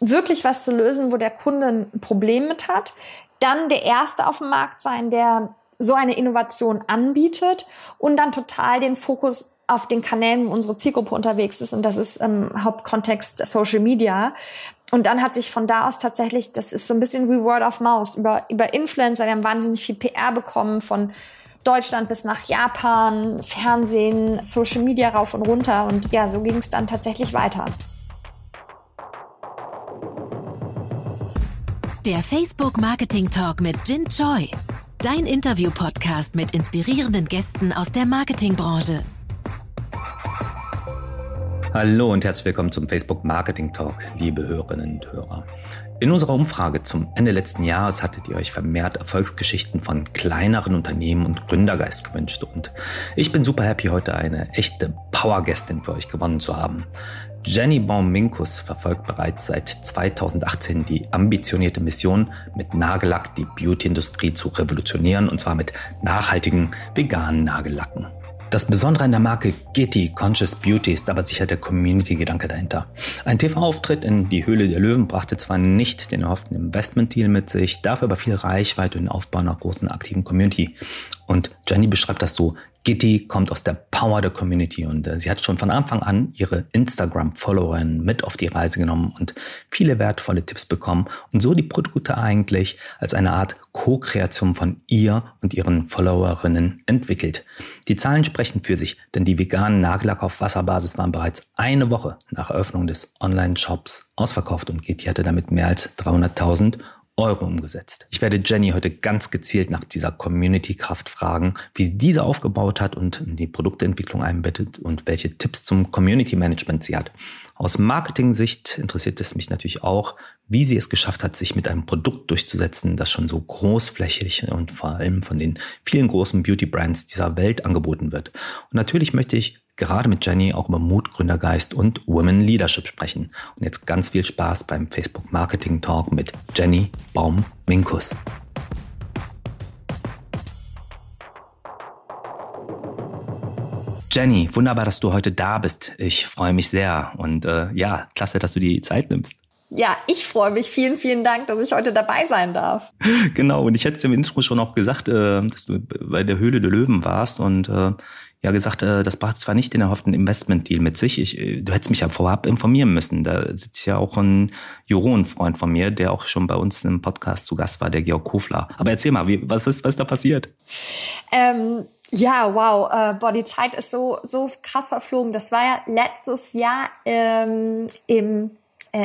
wirklich was zu lösen, wo der Kunde ein Problem mit hat. Dann der Erste auf dem Markt sein, der so eine Innovation anbietet und dann total den Fokus auf den Kanälen, wo unsere Zielgruppe unterwegs ist. Und das ist im Hauptkontext Social Media. Und dann hat sich von da aus tatsächlich, das ist so ein bisschen wie Word of Mouth, über, über Influencer, wir haben wahnsinnig viel PR bekommen von Deutschland bis nach Japan, Fernsehen, Social Media rauf und runter. Und ja, so ging es dann tatsächlich weiter. Der Facebook Marketing Talk mit Jin Choi. Dein Interview-Podcast mit inspirierenden Gästen aus der Marketingbranche. Hallo und herzlich willkommen zum Facebook Marketing Talk, liebe Hörerinnen und Hörer. In unserer Umfrage zum Ende letzten Jahres hattet ihr euch vermehrt Erfolgsgeschichten von kleineren Unternehmen und Gründergeist gewünscht. Und ich bin super happy, heute eine echte Powergästin für euch gewonnen zu haben. Jenny Baum-Minkus verfolgt bereits seit 2018 die ambitionierte Mission, mit Nagellack die Beauty-Industrie zu revolutionieren, und zwar mit nachhaltigen veganen Nagellacken. Das Besondere an der Marke Getty Conscious Beauty ist aber sicher der Community-Gedanke dahinter. Ein TV-Auftritt in Die Höhle der Löwen brachte zwar nicht den erhofften Investment-Deal mit sich, dafür aber viel Reichweite und den Aufbau einer großen aktiven Community. Und Jenny beschreibt das so, Gitti kommt aus der Power der Community und äh, sie hat schon von Anfang an ihre Instagram-Followerinnen mit auf die Reise genommen und viele wertvolle Tipps bekommen und so die Produkte eigentlich als eine Art Co-Kreation von ihr und ihren Followerinnen entwickelt. Die Zahlen sprechen für sich, denn die veganen Nagellack auf Wasserbasis waren bereits eine Woche nach Eröffnung des Online-Shops ausverkauft und Gitti hatte damit mehr als 300.000 Euro umgesetzt. Ich werde Jenny heute ganz gezielt nach dieser Community-Kraft fragen, wie sie diese aufgebaut hat und in die Produktentwicklung einbettet und welche Tipps zum Community-Management sie hat. Aus Marketing-Sicht interessiert es mich natürlich auch, wie sie es geschafft hat, sich mit einem Produkt durchzusetzen, das schon so großflächig und vor allem von den vielen großen Beauty-Brands dieser Welt angeboten wird. Und natürlich möchte ich gerade mit Jenny auch über Mut, Gründergeist und Women Leadership sprechen. Und jetzt ganz viel Spaß beim Facebook Marketing Talk mit Jenny Baum-Minkus. Jenny, wunderbar, dass du heute da bist. Ich freue mich sehr und äh, ja, klasse, dass du die Zeit nimmst. Ja, ich freue mich. Vielen, vielen Dank, dass ich heute dabei sein darf. Genau, und ich hätte es im Intro schon auch gesagt, äh, dass du bei der Höhle der Löwen warst und äh, ja gesagt, äh, das brachte zwar nicht den erhofften Investment-Deal mit sich. Ich, du hättest mich ja vorab informieren müssen. Da sitzt ja auch ein Juron-Freund von mir, der auch schon bei uns im Podcast zu Gast war, der Georg Kofler. Aber erzähl mal, wie, was, was, was ist da passiert? Ähm, ja, wow, äh, boah, die Zeit ist so, so krass verflogen. Das war ja letztes Jahr ähm, im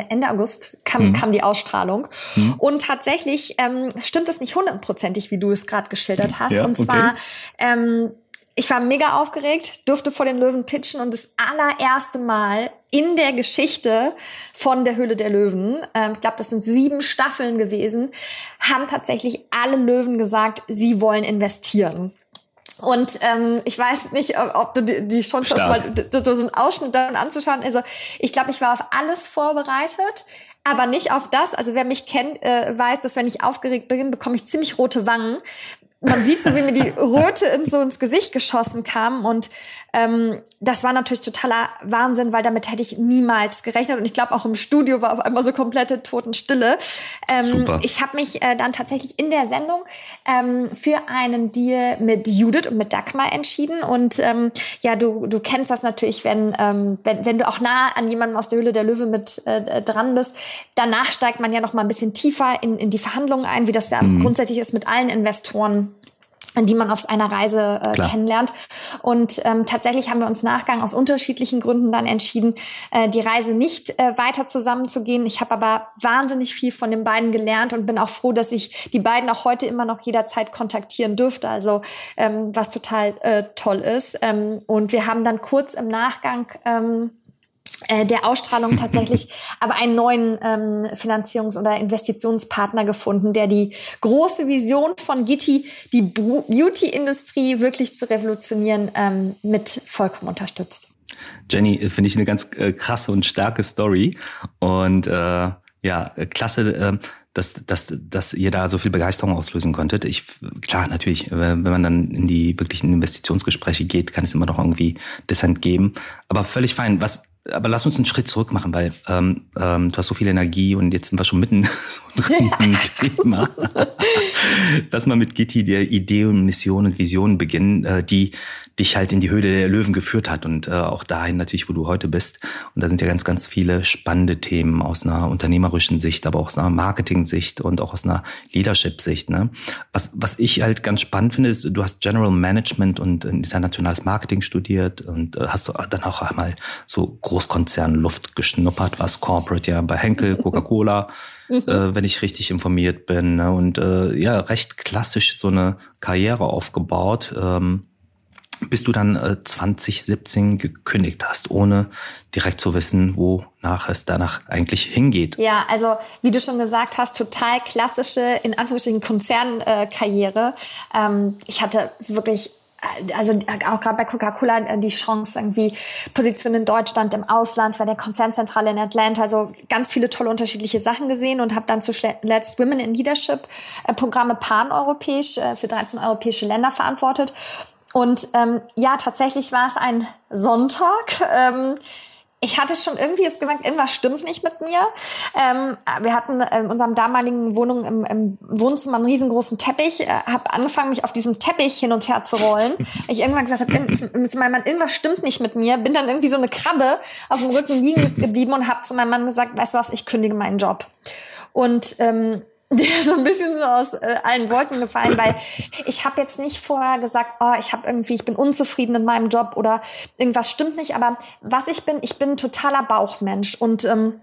Ende August kam, mhm. kam die Ausstrahlung. Mhm. Und tatsächlich ähm, stimmt es nicht hundertprozentig, wie du es gerade geschildert hast. Ja, und zwar okay. ähm, ich war mega aufgeregt, durfte vor den Löwen pitchen und das allererste Mal in der Geschichte von der Höhle der Löwen, ähm, ich glaube, das sind sieben Staffeln gewesen, haben tatsächlich alle Löwen gesagt, sie wollen investieren. Und ähm, ich weiß nicht, ob du die, die Chance hast, mal so einen Ausschnitt davon anzuschauen. Also ich glaube, ich war auf alles vorbereitet, aber nicht auf das. Also wer mich kennt, äh, weiß, dass wenn ich aufgeregt bin, bekomme ich ziemlich rote Wangen, man sieht so, wie mir die Röte in, so ins Gesicht geschossen kam. Und ähm, das war natürlich totaler Wahnsinn, weil damit hätte ich niemals gerechnet. Und ich glaube, auch im Studio war auf einmal so komplette Totenstille. Ähm, Super. Ich habe mich äh, dann tatsächlich in der Sendung ähm, für einen Deal mit Judith und mit Dagmar entschieden. Und ähm, ja, du, du kennst das natürlich, wenn, ähm, wenn, wenn du auch nah an jemandem aus der Höhle der Löwe mit äh, dran bist. Danach steigt man ja noch mal ein bisschen tiefer in, in die Verhandlungen ein, wie das ja mhm. grundsätzlich ist mit allen Investoren die man auf einer Reise äh, kennenlernt. Und ähm, tatsächlich haben wir uns Nachgang aus unterschiedlichen Gründen dann entschieden, äh, die Reise nicht äh, weiter zusammenzugehen. Ich habe aber wahnsinnig viel von den beiden gelernt und bin auch froh, dass ich die beiden auch heute immer noch jederzeit kontaktieren dürfte. Also ähm, was total äh, toll ist. Ähm, und wir haben dann kurz im Nachgang ähm, äh, der Ausstrahlung tatsächlich aber einen neuen ähm, Finanzierungs- oder Investitionspartner gefunden, der die große Vision von Gitti, die Beauty-Industrie wirklich zu revolutionieren, ähm, mit vollkommen unterstützt. Jenny, äh, finde ich eine ganz äh, krasse und starke Story und äh, ja, klasse. Äh, dass, dass, dass ihr da so viel Begeisterung auslösen konntet. Ich, klar, natürlich, wenn man dann in die wirklichen Investitionsgespräche geht, kann es immer noch irgendwie Dissent geben. Aber völlig fein. Was, aber lass uns einen Schritt zurück machen, weil ähm, ähm, du hast so viel Energie und jetzt sind wir schon mitten so drin im Thema. lass mal mit Gitti der Idee und Mission und Vision beginnen, äh, die dich halt in die Höhle der Löwen geführt hat und äh, auch dahin natürlich, wo du heute bist. Und da sind ja ganz, ganz viele spannende Themen aus einer unternehmerischen Sicht, aber auch aus einer Marketing-Sicht und auch aus einer Leadership-Sicht. Ne? Was, was ich halt ganz spannend finde, ist, du hast General Management und internationales Marketing studiert und äh, hast dann auch einmal so Großkonzern Luft geschnuppert, was Corporate ja bei Henkel, Coca-Cola, äh, wenn ich richtig informiert bin. Ne? Und äh, ja, recht klassisch so eine Karriere aufgebaut. Ähm, bis du dann äh, 2017 gekündigt hast, ohne direkt zu wissen, wonach es danach eigentlich hingeht. Ja, also wie du schon gesagt hast, total klassische, in Anführungsstrichen, Konzernkarriere. Ähm, ich hatte wirklich also auch gerade bei Coca-Cola äh, die Chance irgendwie Position in Deutschland, im Ausland, bei der Konzernzentrale in Atlanta, also ganz viele tolle unterschiedliche Sachen gesehen und habe dann zuletzt Women in Leadership äh, Programme paneuropäisch für 13 europäische Länder verantwortet und ähm, ja, tatsächlich war es ein Sonntag. Ähm, ich hatte schon irgendwie es gemerkt, irgendwas stimmt nicht mit mir. Ähm, wir hatten in unserem damaligen Wohnung im, im Wohnzimmer einen riesengroßen Teppich. Äh, habe angefangen, mich auf diesem Teppich hin und her zu rollen. ich irgendwann gesagt habe, mit meinem Mann, irgendwas stimmt nicht mit mir. Bin dann irgendwie so eine Krabbe auf dem Rücken liegen geblieben und habe zu meinem Mann gesagt, weißt du was, ich kündige meinen Job. Und ähm, der so ein bisschen so aus äh, allen Wolken gefallen, weil ich habe jetzt nicht vorher gesagt, oh, ich habe irgendwie, ich bin unzufrieden in meinem Job oder irgendwas stimmt nicht. Aber was ich bin, ich bin totaler Bauchmensch und ähm,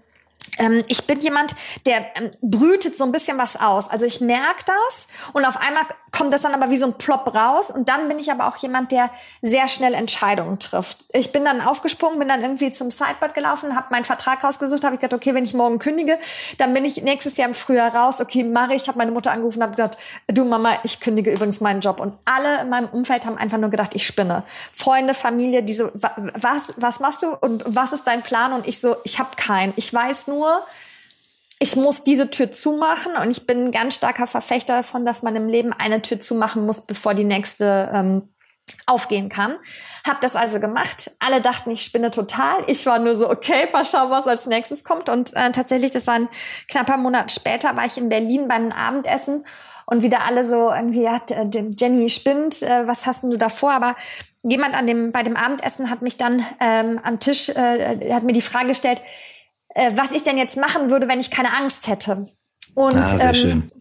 ich bin jemand, der ähm, brütet so ein bisschen was aus. Also ich merke das und auf einmal kommt das dann aber wie so ein Plop raus und dann bin ich aber auch jemand, der sehr schnell Entscheidungen trifft. Ich bin dann aufgesprungen, bin dann irgendwie zum Sideboard gelaufen, habe meinen Vertrag rausgesucht, habe ich gesagt, okay, wenn ich morgen kündige, dann bin ich nächstes Jahr im Frühjahr raus. Okay, mache ich. Habe meine Mutter angerufen, habe gesagt, du Mama, ich kündige übrigens meinen Job und alle in meinem Umfeld haben einfach nur gedacht, ich spinne. Freunde, Familie, die so, was, was machst du und was ist dein Plan? Und ich so, ich habe keinen. Ich weiß nur, ich muss diese Tür zumachen und ich bin ein ganz starker Verfechter davon, dass man im Leben eine Tür zumachen muss, bevor die nächste ähm, aufgehen kann. Hab das also gemacht. Alle dachten, ich spinne total. Ich war nur so, okay, mal schauen, was als nächstes kommt. Und äh, tatsächlich, das war ein knapper Monat später, war ich in Berlin beim Abendessen und wieder alle so irgendwie, ja, Jenny spinnt, äh, was hast denn du vor? Aber jemand an dem, bei dem Abendessen hat mich dann ähm, am Tisch, äh, hat mir die Frage gestellt, äh, was ich denn jetzt machen würde, wenn ich keine Angst hätte. Und, ah, sehr ähm, schön.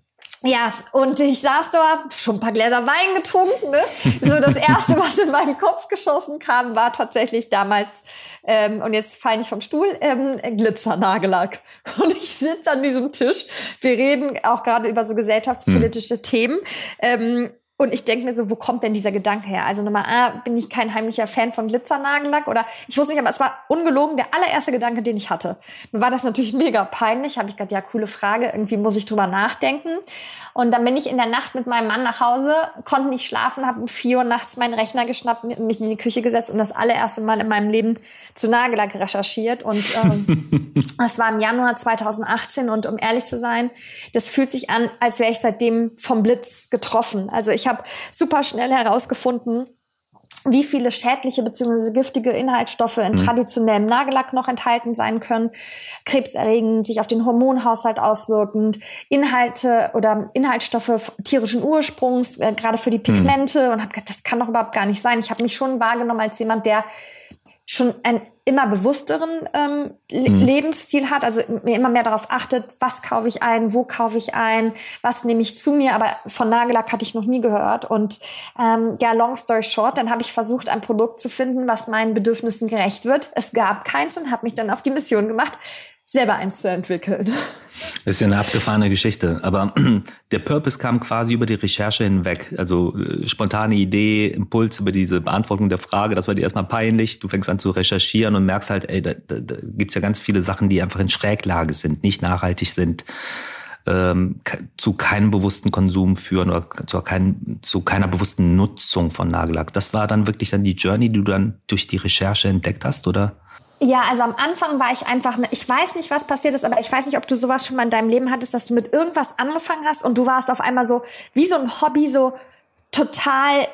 Ja, und ich saß da, schon ein paar Gläser Wein getrunken. Ne? So das erste, was in meinen Kopf geschossen kam, war tatsächlich damals, ähm, und jetzt falle ich vom Stuhl, ähm, Glitzernagellack. Und ich sitze an diesem Tisch. Wir reden auch gerade über so gesellschaftspolitische hm. Themen. Ähm, und ich denke mir so, wo kommt denn dieser Gedanke her? Also Nummer A, bin ich kein heimlicher Fan von Glitzernagellack oder ich wusste nicht, aber es war ungelogen der allererste Gedanke, den ich hatte. Mir war das natürlich mega peinlich. Habe ich gedacht, ja, coole Frage, irgendwie muss ich drüber nachdenken. Und dann bin ich in der Nacht mit meinem Mann nach Hause, konnte nicht schlafen, habe um vier Uhr nachts meinen Rechner geschnappt, mich in die Küche gesetzt und das allererste Mal in meinem Leben zu Nagellack recherchiert. Und ähm, das war im Januar 2018 und um ehrlich zu sein, das fühlt sich an, als wäre ich seitdem vom Blitz getroffen. Also ich habe super schnell herausgefunden, wie viele schädliche bzw. giftige Inhaltsstoffe in mhm. traditionellem Nagellack noch enthalten sein können, krebserregend, sich auf den Hormonhaushalt auswirkend, Inhalte oder Inhaltsstoffe tierischen Ursprungs, äh, gerade für die Pigmente mhm. und habe gedacht, das kann doch überhaupt gar nicht sein. Ich habe mich schon wahrgenommen als jemand, der schon ein immer bewussteren ähm, mhm. Lebensstil hat, also mir immer mehr darauf achtet, was kaufe ich ein, wo kaufe ich ein, was nehme ich zu mir, aber von Nagellack hatte ich noch nie gehört. Und ähm, ja, long story short, dann habe ich versucht, ein Produkt zu finden, was meinen Bedürfnissen gerecht wird. Es gab keins und habe mich dann auf die Mission gemacht, selber eins zu entwickeln. Das ist ja eine abgefahrene Geschichte. Aber der Purpose kam quasi über die Recherche hinweg. Also äh, spontane Idee, Impuls über diese Beantwortung der Frage, das war dir erstmal peinlich. Du fängst an zu recherchieren und merkst halt, ey, da, da, da gibt's ja ganz viele Sachen, die einfach in Schräglage sind, nicht nachhaltig sind, ähm, zu keinem bewussten Konsum führen oder zu, kein, zu keiner bewussten Nutzung von Nagellack. Das war dann wirklich dann die Journey, die du dann durch die Recherche entdeckt hast, oder? Ja, also am Anfang war ich einfach, ich weiß nicht, was passiert ist, aber ich weiß nicht, ob du sowas schon mal in deinem Leben hattest, dass du mit irgendwas angefangen hast und du warst auf einmal so wie so ein Hobby so total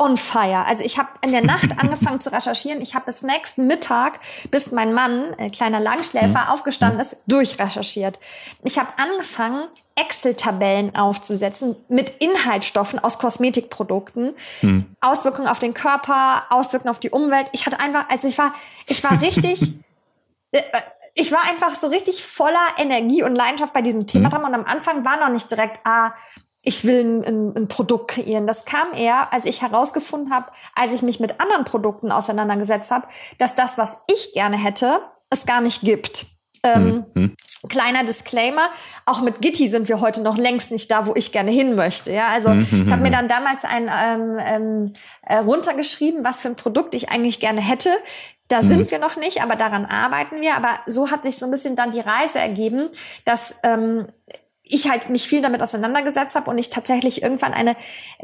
on fire. Also ich habe in der Nacht angefangen zu recherchieren. Ich habe bis nächsten Mittag, bis mein Mann, äh, kleiner Langschläfer, mhm. aufgestanden ist, durchrecherchiert. Ich habe angefangen, Excel-Tabellen aufzusetzen mit Inhaltsstoffen aus Kosmetikprodukten, mhm. Auswirkungen auf den Körper, Auswirkungen auf die Umwelt. Ich hatte einfach, also ich war, ich war richtig, äh, ich war einfach so richtig voller Energie und Leidenschaft bei diesem Thema mhm. dran. Und am Anfang war noch nicht direkt, ah, ich will ein, ein, ein Produkt kreieren. Das kam eher, als ich herausgefunden habe, als ich mich mit anderen Produkten auseinandergesetzt habe, dass das, was ich gerne hätte, es gar nicht gibt. Ähm, mhm. Kleiner Disclaimer, auch mit Gitti sind wir heute noch längst nicht da, wo ich gerne hin möchte. Ja, also mhm. ich habe mir dann damals ein ähm, ähm, äh, runtergeschrieben, was für ein Produkt ich eigentlich gerne hätte. Da mhm. sind wir noch nicht, aber daran arbeiten wir. Aber so hat sich so ein bisschen dann die Reise ergeben, dass ähm, ich halt mich viel damit auseinandergesetzt habe und ich tatsächlich irgendwann eine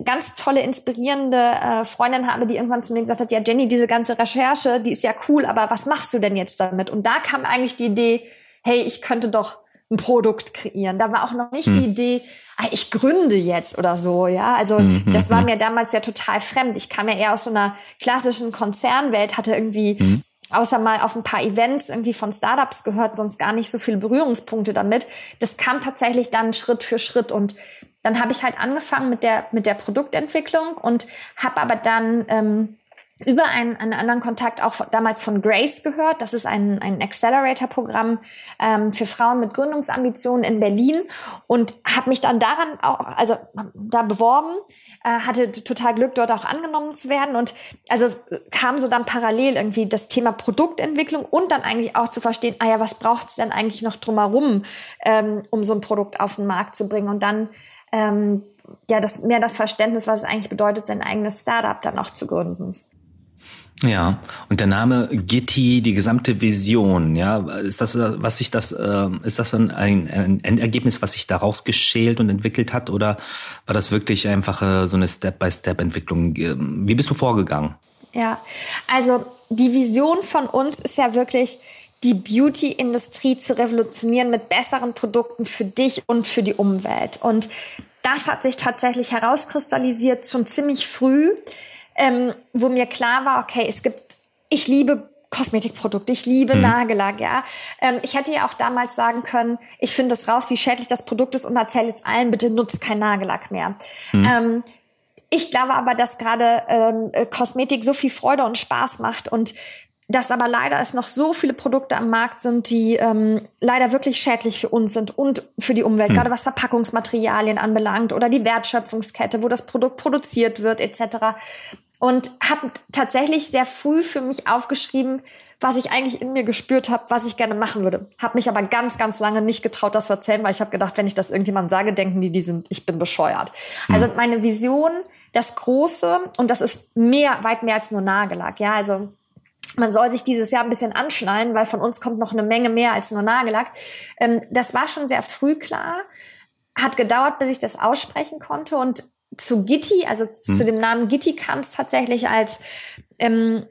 ganz tolle, inspirierende äh, Freundin habe, die irgendwann zu mir gesagt hat, ja Jenny, diese ganze Recherche, die ist ja cool, aber was machst du denn jetzt damit? Und da kam eigentlich die Idee, hey, ich könnte doch ein Produkt kreieren. Da war auch noch nicht hm. die Idee, ah, ich gründe jetzt oder so, ja. Also hm, hm das war hm. mir damals ja total fremd. Ich kam ja eher aus so einer klassischen Konzernwelt, hatte irgendwie hm außer mal auf ein paar Events irgendwie von Startups gehört, sonst gar nicht so viele Berührungspunkte damit. Das kam tatsächlich dann Schritt für Schritt und dann habe ich halt angefangen mit der mit der Produktentwicklung und habe aber dann ähm, über einen, einen anderen Kontakt auch damals von Grace gehört. Das ist ein, ein Accelerator-Programm ähm, für Frauen mit Gründungsambitionen in Berlin und habe mich dann daran auch, also da beworben, äh, hatte total Glück, dort auch angenommen zu werden und also kam so dann parallel irgendwie das Thema Produktentwicklung und dann eigentlich auch zu verstehen, ah ja, was braucht es denn eigentlich noch drumherum, ähm, um so ein Produkt auf den Markt zu bringen und dann ähm, ja, das, mehr das Verständnis, was es eigentlich bedeutet, sein eigenes Startup dann auch zu gründen. Ja, und der Name Gitti, die gesamte Vision, ja, ist das, was sich das, äh, ist das ein, ein Endergebnis, was sich daraus geschält und entwickelt hat, oder war das wirklich einfach äh, so eine Step-by-Step-Entwicklung? Wie bist du vorgegangen? Ja, also die Vision von uns ist ja wirklich, die Beauty-Industrie zu revolutionieren mit besseren Produkten für dich und für die Umwelt. Und das hat sich tatsächlich herauskristallisiert schon ziemlich früh ähm, wo mir klar war, okay, es gibt, ich liebe Kosmetikprodukte, ich liebe hm. Nagellack, ja. Ähm, ich hätte ja auch damals sagen können, ich finde es raus, wie schädlich das Produkt ist und erzähle jetzt allen, bitte nutzt kein Nagellack mehr. Hm. Ähm, ich glaube aber, dass gerade ähm, Kosmetik so viel Freude und Spaß macht und dass aber leider es noch so viele Produkte am Markt sind, die ähm, leider wirklich schädlich für uns sind und für die Umwelt, hm. gerade was Verpackungsmaterialien anbelangt oder die Wertschöpfungskette, wo das Produkt produziert wird etc und habe tatsächlich sehr früh für mich aufgeschrieben, was ich eigentlich in mir gespürt habe, was ich gerne machen würde. Habe mich aber ganz, ganz lange nicht getraut, das zu erzählen, weil ich habe gedacht, wenn ich das irgendjemandem sage, denken die, die sind, ich bin bescheuert. Hm. Also meine Vision, das Große, und das ist mehr, weit mehr als nur Nagellack. Ja, also man soll sich dieses Jahr ein bisschen anschnallen, weil von uns kommt noch eine Menge mehr als nur Nagellack. Ähm, das war schon sehr früh klar. Hat gedauert, bis ich das aussprechen konnte und zu Gitti, also hm. zu dem Namen Gitti kam es tatsächlich als ähm,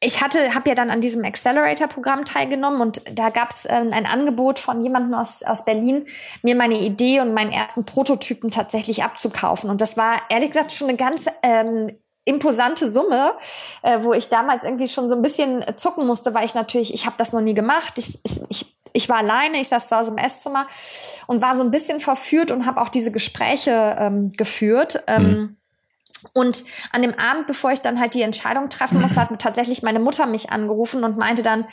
ich hatte, habe ja dann an diesem Accelerator-Programm teilgenommen und da gab es ähm, ein Angebot von jemandem aus, aus Berlin, mir meine Idee und meinen ersten Prototypen tatsächlich abzukaufen. Und das war ehrlich gesagt schon eine ganz ähm, imposante Summe, äh, wo ich damals irgendwie schon so ein bisschen zucken musste, weil ich natürlich, ich habe das noch nie gemacht. Ich, ich, ich ich war alleine, ich saß da aus dem Esszimmer und war so ein bisschen verführt und habe auch diese Gespräche ähm, geführt. Ähm, mhm. Und an dem Abend, bevor ich dann halt die Entscheidung treffen musste, hat tatsächlich meine Mutter mich angerufen und meinte dann,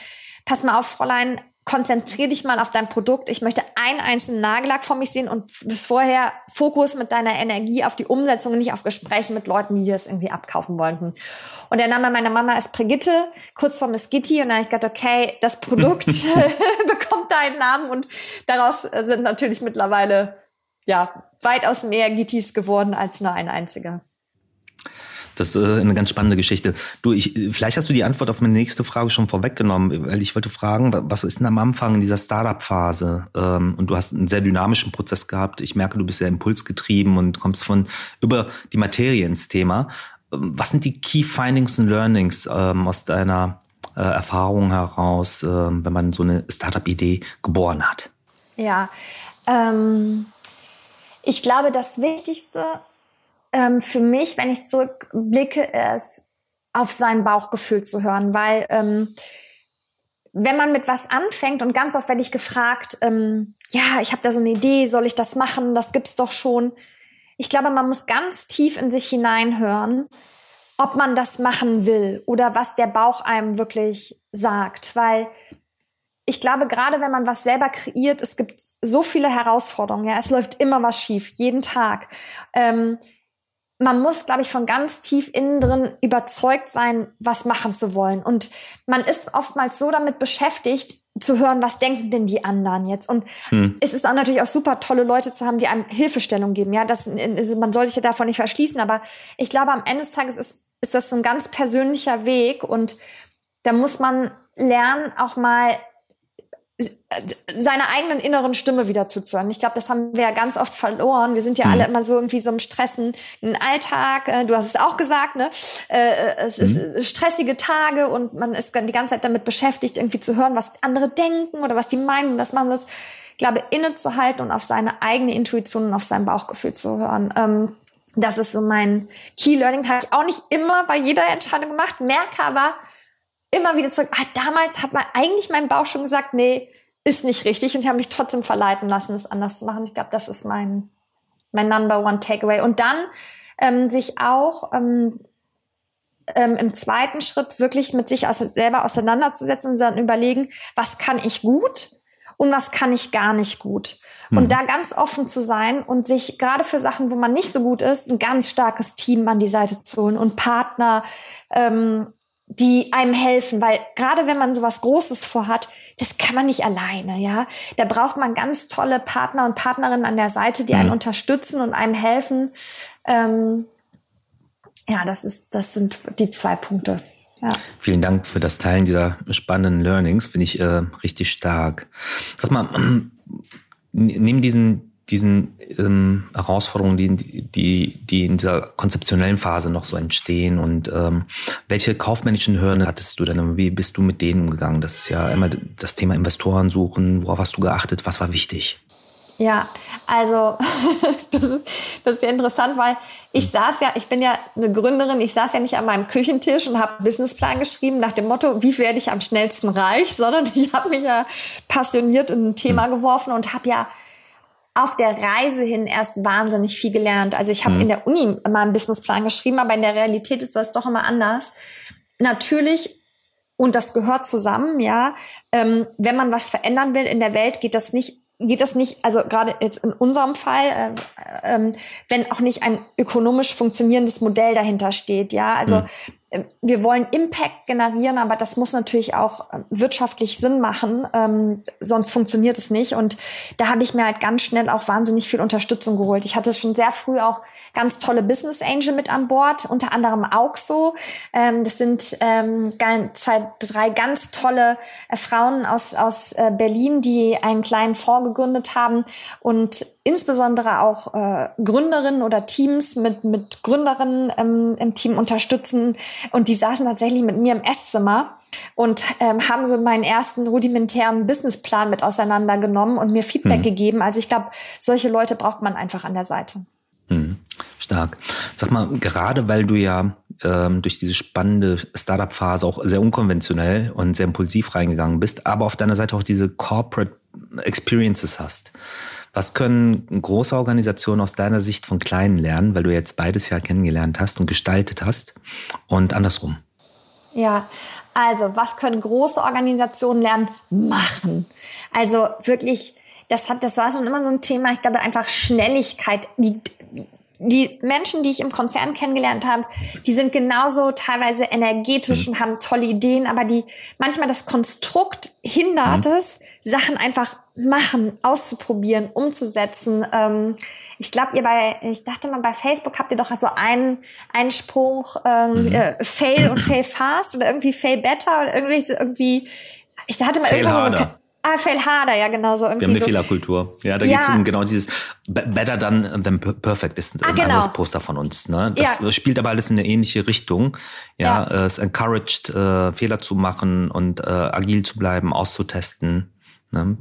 pass mal auf, Fräulein, konzentrier dich mal auf dein Produkt. Ich möchte einen einzelnen Nagellack vor mich sehen und bis vorher Fokus mit deiner Energie auf die Umsetzung, nicht auf Gespräche mit Leuten, die das irgendwie abkaufen wollten. Und der Name meiner Mama ist Brigitte, kurz vor Miss Gitti. Und dann habe ich gedacht, okay, das Produkt bekommt deinen Namen und daraus sind natürlich mittlerweile ja weitaus mehr Gittis geworden als nur ein einziger. Das ist eine ganz spannende Geschichte. Du, ich, vielleicht hast du die Antwort auf meine nächste Frage schon vorweggenommen, weil ich wollte fragen, was ist denn am Anfang in dieser Startup-Phase? Ähm, und du hast einen sehr dynamischen Prozess gehabt. Ich merke, du bist sehr impulsgetrieben und kommst von über die Materie ins Thema. Ähm, was sind die Key Findings und Learnings ähm, aus deiner äh, Erfahrung heraus, wenn man so eine Startup-Idee geboren hat? Ja, ähm, ich glaube, das Wichtigste ähm, für mich, wenn ich zurückblicke, ist auf sein Bauchgefühl zu hören, weil ähm, wenn man mit was anfängt und ganz oft werde ich gefragt, ähm, ja, ich habe da so eine Idee, soll ich das machen? Das gibt's doch schon. Ich glaube, man muss ganz tief in sich hineinhören, ob man das machen will oder was der Bauch einem wirklich sagt, weil ich glaube, gerade wenn man was selber kreiert, es gibt so viele Herausforderungen. Ja, es läuft immer was schief, jeden Tag. Ähm, man muss, glaube ich, von ganz tief innen drin überzeugt sein, was machen zu wollen. Und man ist oftmals so damit beschäftigt, zu hören, was denken denn die anderen jetzt? Und hm. es ist dann natürlich auch super tolle Leute zu haben, die einem Hilfestellung geben. Ja, das, also man soll sich ja davon nicht verschließen, aber ich glaube, am Ende des Tages ist, ist das so ein ganz persönlicher Weg und da muss man lernen, auch mal seiner eigenen inneren Stimme wieder zuzuhören. Ich glaube, das haben wir ja ganz oft verloren. Wir sind ja mhm. alle immer so irgendwie so im Stressen, Alltag. Äh, du hast es auch gesagt, ne? Äh, es mhm. ist stressige Tage und man ist die ganze Zeit damit beschäftigt, irgendwie zu hören, was andere denken oder was die meinen, dass man das, ich glaube, innezuhalten und auf seine eigene Intuition und auf sein Bauchgefühl zu hören. Ähm, das ist so mein Key Learning. Habe ich auch nicht immer bei jeder Entscheidung gemacht, merke aber, immer wieder zurück, ah, damals hat man eigentlich mein Bauch schon gesagt, nee, ist nicht richtig. Und ich habe mich trotzdem verleiten lassen, es anders zu machen. Ich glaube, das ist mein, mein Number One Takeaway. Und dann ähm, sich auch ähm, ähm, im zweiten Schritt wirklich mit sich aus, selber auseinanderzusetzen und dann überlegen, was kann ich gut und was kann ich gar nicht gut. Mhm. Und da ganz offen zu sein und sich gerade für Sachen, wo man nicht so gut ist, ein ganz starkes Team an die Seite zu holen und Partner, ähm, die einem helfen, weil gerade wenn man sowas Großes vorhat, das kann man nicht alleine, ja. Da braucht man ganz tolle Partner und Partnerinnen an der Seite, die einen mhm. unterstützen und einem helfen. Ähm, ja, das ist, das sind die zwei Punkte. Ja. Vielen Dank für das Teilen dieser spannenden Learnings, finde ich äh, richtig stark. Sag mal, nimm diesen diesen ähm, Herausforderungen, die, die, die in dieser konzeptionellen Phase noch so entstehen und ähm, welche kaufmännischen Hürden hattest du denn? Wie bist du mit denen umgegangen? Das ist ja immer das Thema Investoren suchen. Worauf hast du geachtet? Was war wichtig? Ja, also das ist, das ist ja interessant, weil ich saß ja, ich bin ja eine Gründerin, ich saß ja nicht an meinem Küchentisch und habe Businessplan geschrieben nach dem Motto, wie werde ich am schnellsten reich, sondern ich habe mich ja passioniert in ein Thema hm. geworfen und habe ja auf der Reise hin erst wahnsinnig viel gelernt. Also ich habe mhm. in der Uni mal einen Businessplan geschrieben, aber in der Realität ist das doch immer anders. Natürlich und das gehört zusammen, ja. Ähm, wenn man was verändern will in der Welt, geht das nicht geht das nicht, also gerade jetzt in unserem Fall, äh, äh, wenn auch nicht ein ökonomisch funktionierendes Modell dahinter steht, ja. Also mhm wir wollen Impact generieren, aber das muss natürlich auch ähm, wirtschaftlich Sinn machen, ähm, sonst funktioniert es nicht. Und da habe ich mir halt ganz schnell auch wahnsinnig viel Unterstützung geholt. Ich hatte schon sehr früh auch ganz tolle Business Angel mit an Bord, unter anderem auch so. Ähm, das sind ähm, zwei, drei ganz tolle äh, Frauen aus, aus äh, Berlin, die einen kleinen Fonds gegründet haben und insbesondere auch äh, Gründerinnen oder Teams mit, mit Gründerinnen ähm, im Team unterstützen. Und die saßen tatsächlich mit mir im Esszimmer und ähm, haben so meinen ersten rudimentären Businessplan mit auseinandergenommen und mir Feedback mhm. gegeben. Also ich glaube, solche Leute braucht man einfach an der Seite. Mhm. Stark. Sag mal, gerade weil du ja ähm, durch diese spannende Startup-Phase auch sehr unkonventionell und sehr impulsiv reingegangen bist, aber auf deiner Seite auch diese Corporate Experiences hast. Was können große Organisationen aus deiner Sicht von kleinen lernen, weil du jetzt beides ja kennengelernt hast und gestaltet hast und andersrum? Ja, also was können große Organisationen lernen? Machen. Also wirklich, das hat, das war schon immer so ein Thema. Ich glaube einfach Schnelligkeit. Die, die Menschen, die ich im Konzern kennengelernt habe, die sind genauso teilweise energetisch mhm. und haben tolle Ideen, aber die manchmal das Konstrukt hindert mhm. es, Sachen einfach machen, auszuprobieren, umzusetzen. Ähm, ich glaube, ihr bei, ich dachte mal, bei Facebook habt ihr doch also einen, einen Spruch, ähm, mhm. äh, fail und fail fast oder irgendwie fail better oder irgendwie, irgendwie ich hatte mal fail irgendwo Ah, Fail harder, ja, genau so. Wir haben eine so. Fehlerkultur. Ja, da ja. geht es um genau dieses Better than, than Perfect ist ein ah, genau. anderes Poster von uns. Ne? Das ja. spielt aber alles in eine ähnliche Richtung. Ja, ja. es encouraged, äh, Fehler zu machen und äh, agil zu bleiben, auszutesten. Ne?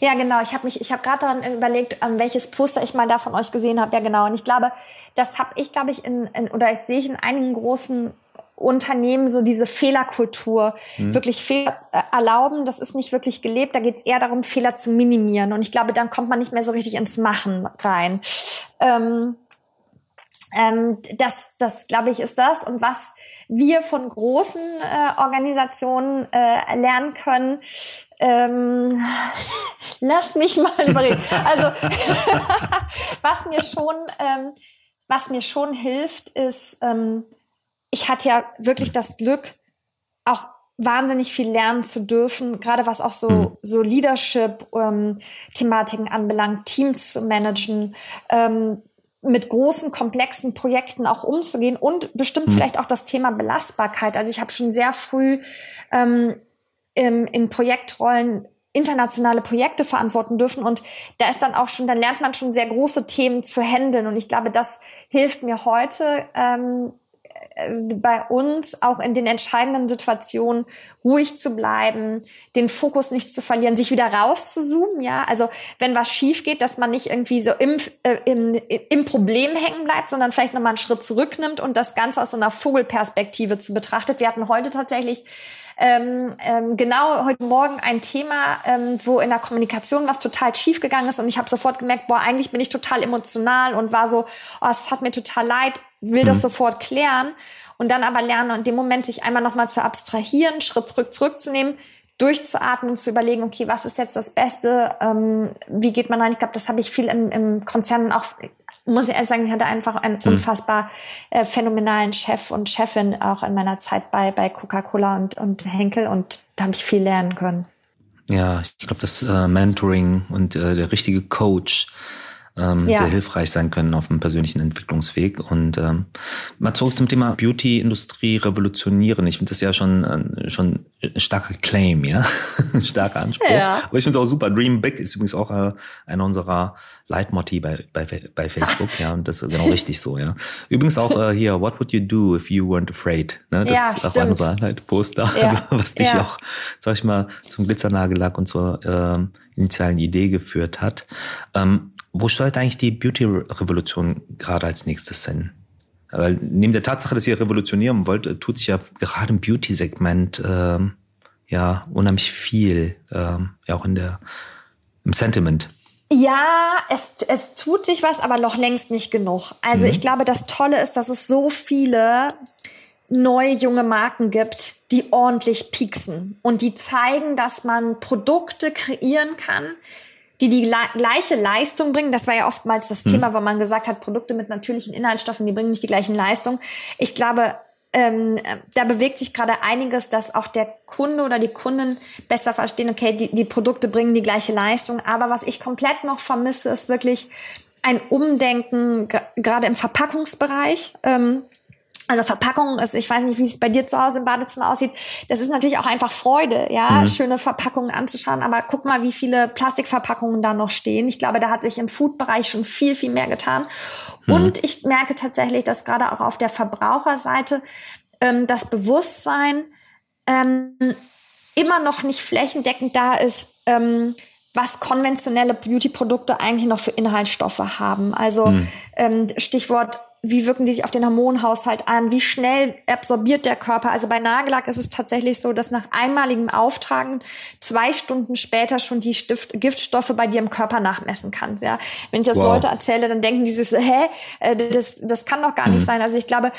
Ja, genau. Ich habe mich, ich habe gerade daran überlegt, ähm, welches Poster ich mal da von euch gesehen habe. Ja, genau. Und ich glaube, das habe ich, glaube ich, in, in oder ich sehe ich in einigen großen Unternehmen so diese Fehlerkultur, mhm. wirklich Fehler äh, erlauben, das ist nicht wirklich gelebt. Da geht es eher darum, Fehler zu minimieren. Und ich glaube, dann kommt man nicht mehr so richtig ins Machen rein. Ähm, ähm, das, das glaube ich, ist das. Und was wir von großen äh, Organisationen äh, lernen können, ähm, lass mich mal überreden. Also was mir schon, ähm, was mir schon hilft, ist, ähm, ich hatte ja wirklich das Glück, auch wahnsinnig viel lernen zu dürfen, gerade was auch so, mhm. so Leadership-Thematiken ähm, anbelangt, Teams zu managen, ähm, mit großen, komplexen Projekten auch umzugehen und bestimmt mhm. vielleicht auch das Thema Belastbarkeit. Also ich habe schon sehr früh ähm, in, in Projektrollen internationale Projekte verantworten dürfen und da ist dann auch schon, dann lernt man schon sehr große Themen zu handeln und ich glaube, das hilft mir heute ähm, äh, bei uns auch in den entscheidenden Situationen ruhig zu bleiben, den Fokus nicht zu verlieren, sich wieder rauszuzoomen, ja. Also wenn was schief geht, dass man nicht irgendwie so im, äh, im, im Problem hängen bleibt, sondern vielleicht nochmal einen Schritt zurücknimmt und das Ganze aus so einer Vogelperspektive zu betrachtet. Wir hatten heute tatsächlich ähm, ähm, genau heute Morgen ein Thema, ähm, wo in der Kommunikation was total schief gegangen ist und ich habe sofort gemerkt, boah, eigentlich bin ich total emotional und war so, oh, es hat mir total leid, will mhm. das sofort klären und dann aber lernen in dem Moment sich einmal nochmal zu abstrahieren, Schritt zurück zurückzunehmen, durchzuatmen und zu überlegen, okay, was ist jetzt das Beste, ähm, wie geht man rein? Ich glaube, das habe ich viel im, im Konzern auch, muss ich ehrlich sagen, ich hatte einfach einen hm. unfassbar äh, phänomenalen Chef und Chefin auch in meiner Zeit bei, bei Coca-Cola und, und Henkel und da habe ich viel lernen können. Ja, ich glaube, das äh, Mentoring und äh, der richtige Coach ähm, ja. sehr hilfreich sein können auf dem persönlichen Entwicklungsweg. Und ähm, mal zurück zum Thema Beauty-Industrie revolutionieren. Ich finde das ja schon, äh, schon ein starker Claim, ja, starker Anspruch. Ja. Aber ich finde es auch super. Dream Big ist übrigens auch äh, einer unserer Leitmotti bei, bei, bei Facebook, ja, und das ist genau richtig so, ja. Übrigens auch äh, hier, What would you do if you weren't afraid? Ne? Das ja, ist auch unser halt Poster, ja. also, was dich auch, sag ich mal, zum Glitzernagellack und zur äh, initialen Idee geführt hat. Ähm, wo steuert eigentlich die Beauty-Revolution gerade als nächstes hin? Weil neben der Tatsache, dass ihr revolutionieren wollt, tut sich ja gerade im Beauty-Segment ähm, ja unheimlich viel, ähm, ja auch in der im Sentiment. Ja, es, es tut sich was, aber noch längst nicht genug. Also mhm. ich glaube, das Tolle ist, dass es so viele neue junge Marken gibt, die ordentlich pieksen und die zeigen, dass man Produkte kreieren kann, die die gleiche Leistung bringen. Das war ja oftmals das hm. Thema, wo man gesagt hat, Produkte mit natürlichen Inhaltsstoffen, die bringen nicht die gleichen Leistungen. Ich glaube, ähm, da bewegt sich gerade einiges, dass auch der Kunde oder die Kunden besser verstehen, okay, die, die Produkte bringen die gleiche Leistung. Aber was ich komplett noch vermisse, ist wirklich ein Umdenken, gerade im Verpackungsbereich. Ähm, also Verpackung ist, ich weiß nicht, wie es bei dir zu Hause im Badezimmer aussieht. Das ist natürlich auch einfach Freude, ja, mhm. schöne Verpackungen anzuschauen. Aber guck mal, wie viele Plastikverpackungen da noch stehen. Ich glaube, da hat sich im Food-Bereich schon viel, viel mehr getan. Mhm. Und ich merke tatsächlich, dass gerade auch auf der Verbraucherseite ähm, das Bewusstsein ähm, immer noch nicht flächendeckend da ist, ähm, was konventionelle Beauty-Produkte eigentlich noch für Inhaltsstoffe haben. Also mhm. ähm, Stichwort wie wirken die sich auf den Hormonhaushalt an, wie schnell absorbiert der Körper. Also bei Nagellack ist es tatsächlich so, dass nach einmaligem Auftragen zwei Stunden später schon die Stift Giftstoffe bei dir im Körper nachmessen kannst. Ja? Wenn ich das wow. Leute erzähle, dann denken die so, hä, äh, das, das kann doch gar mhm. nicht sein. Also ich glaube,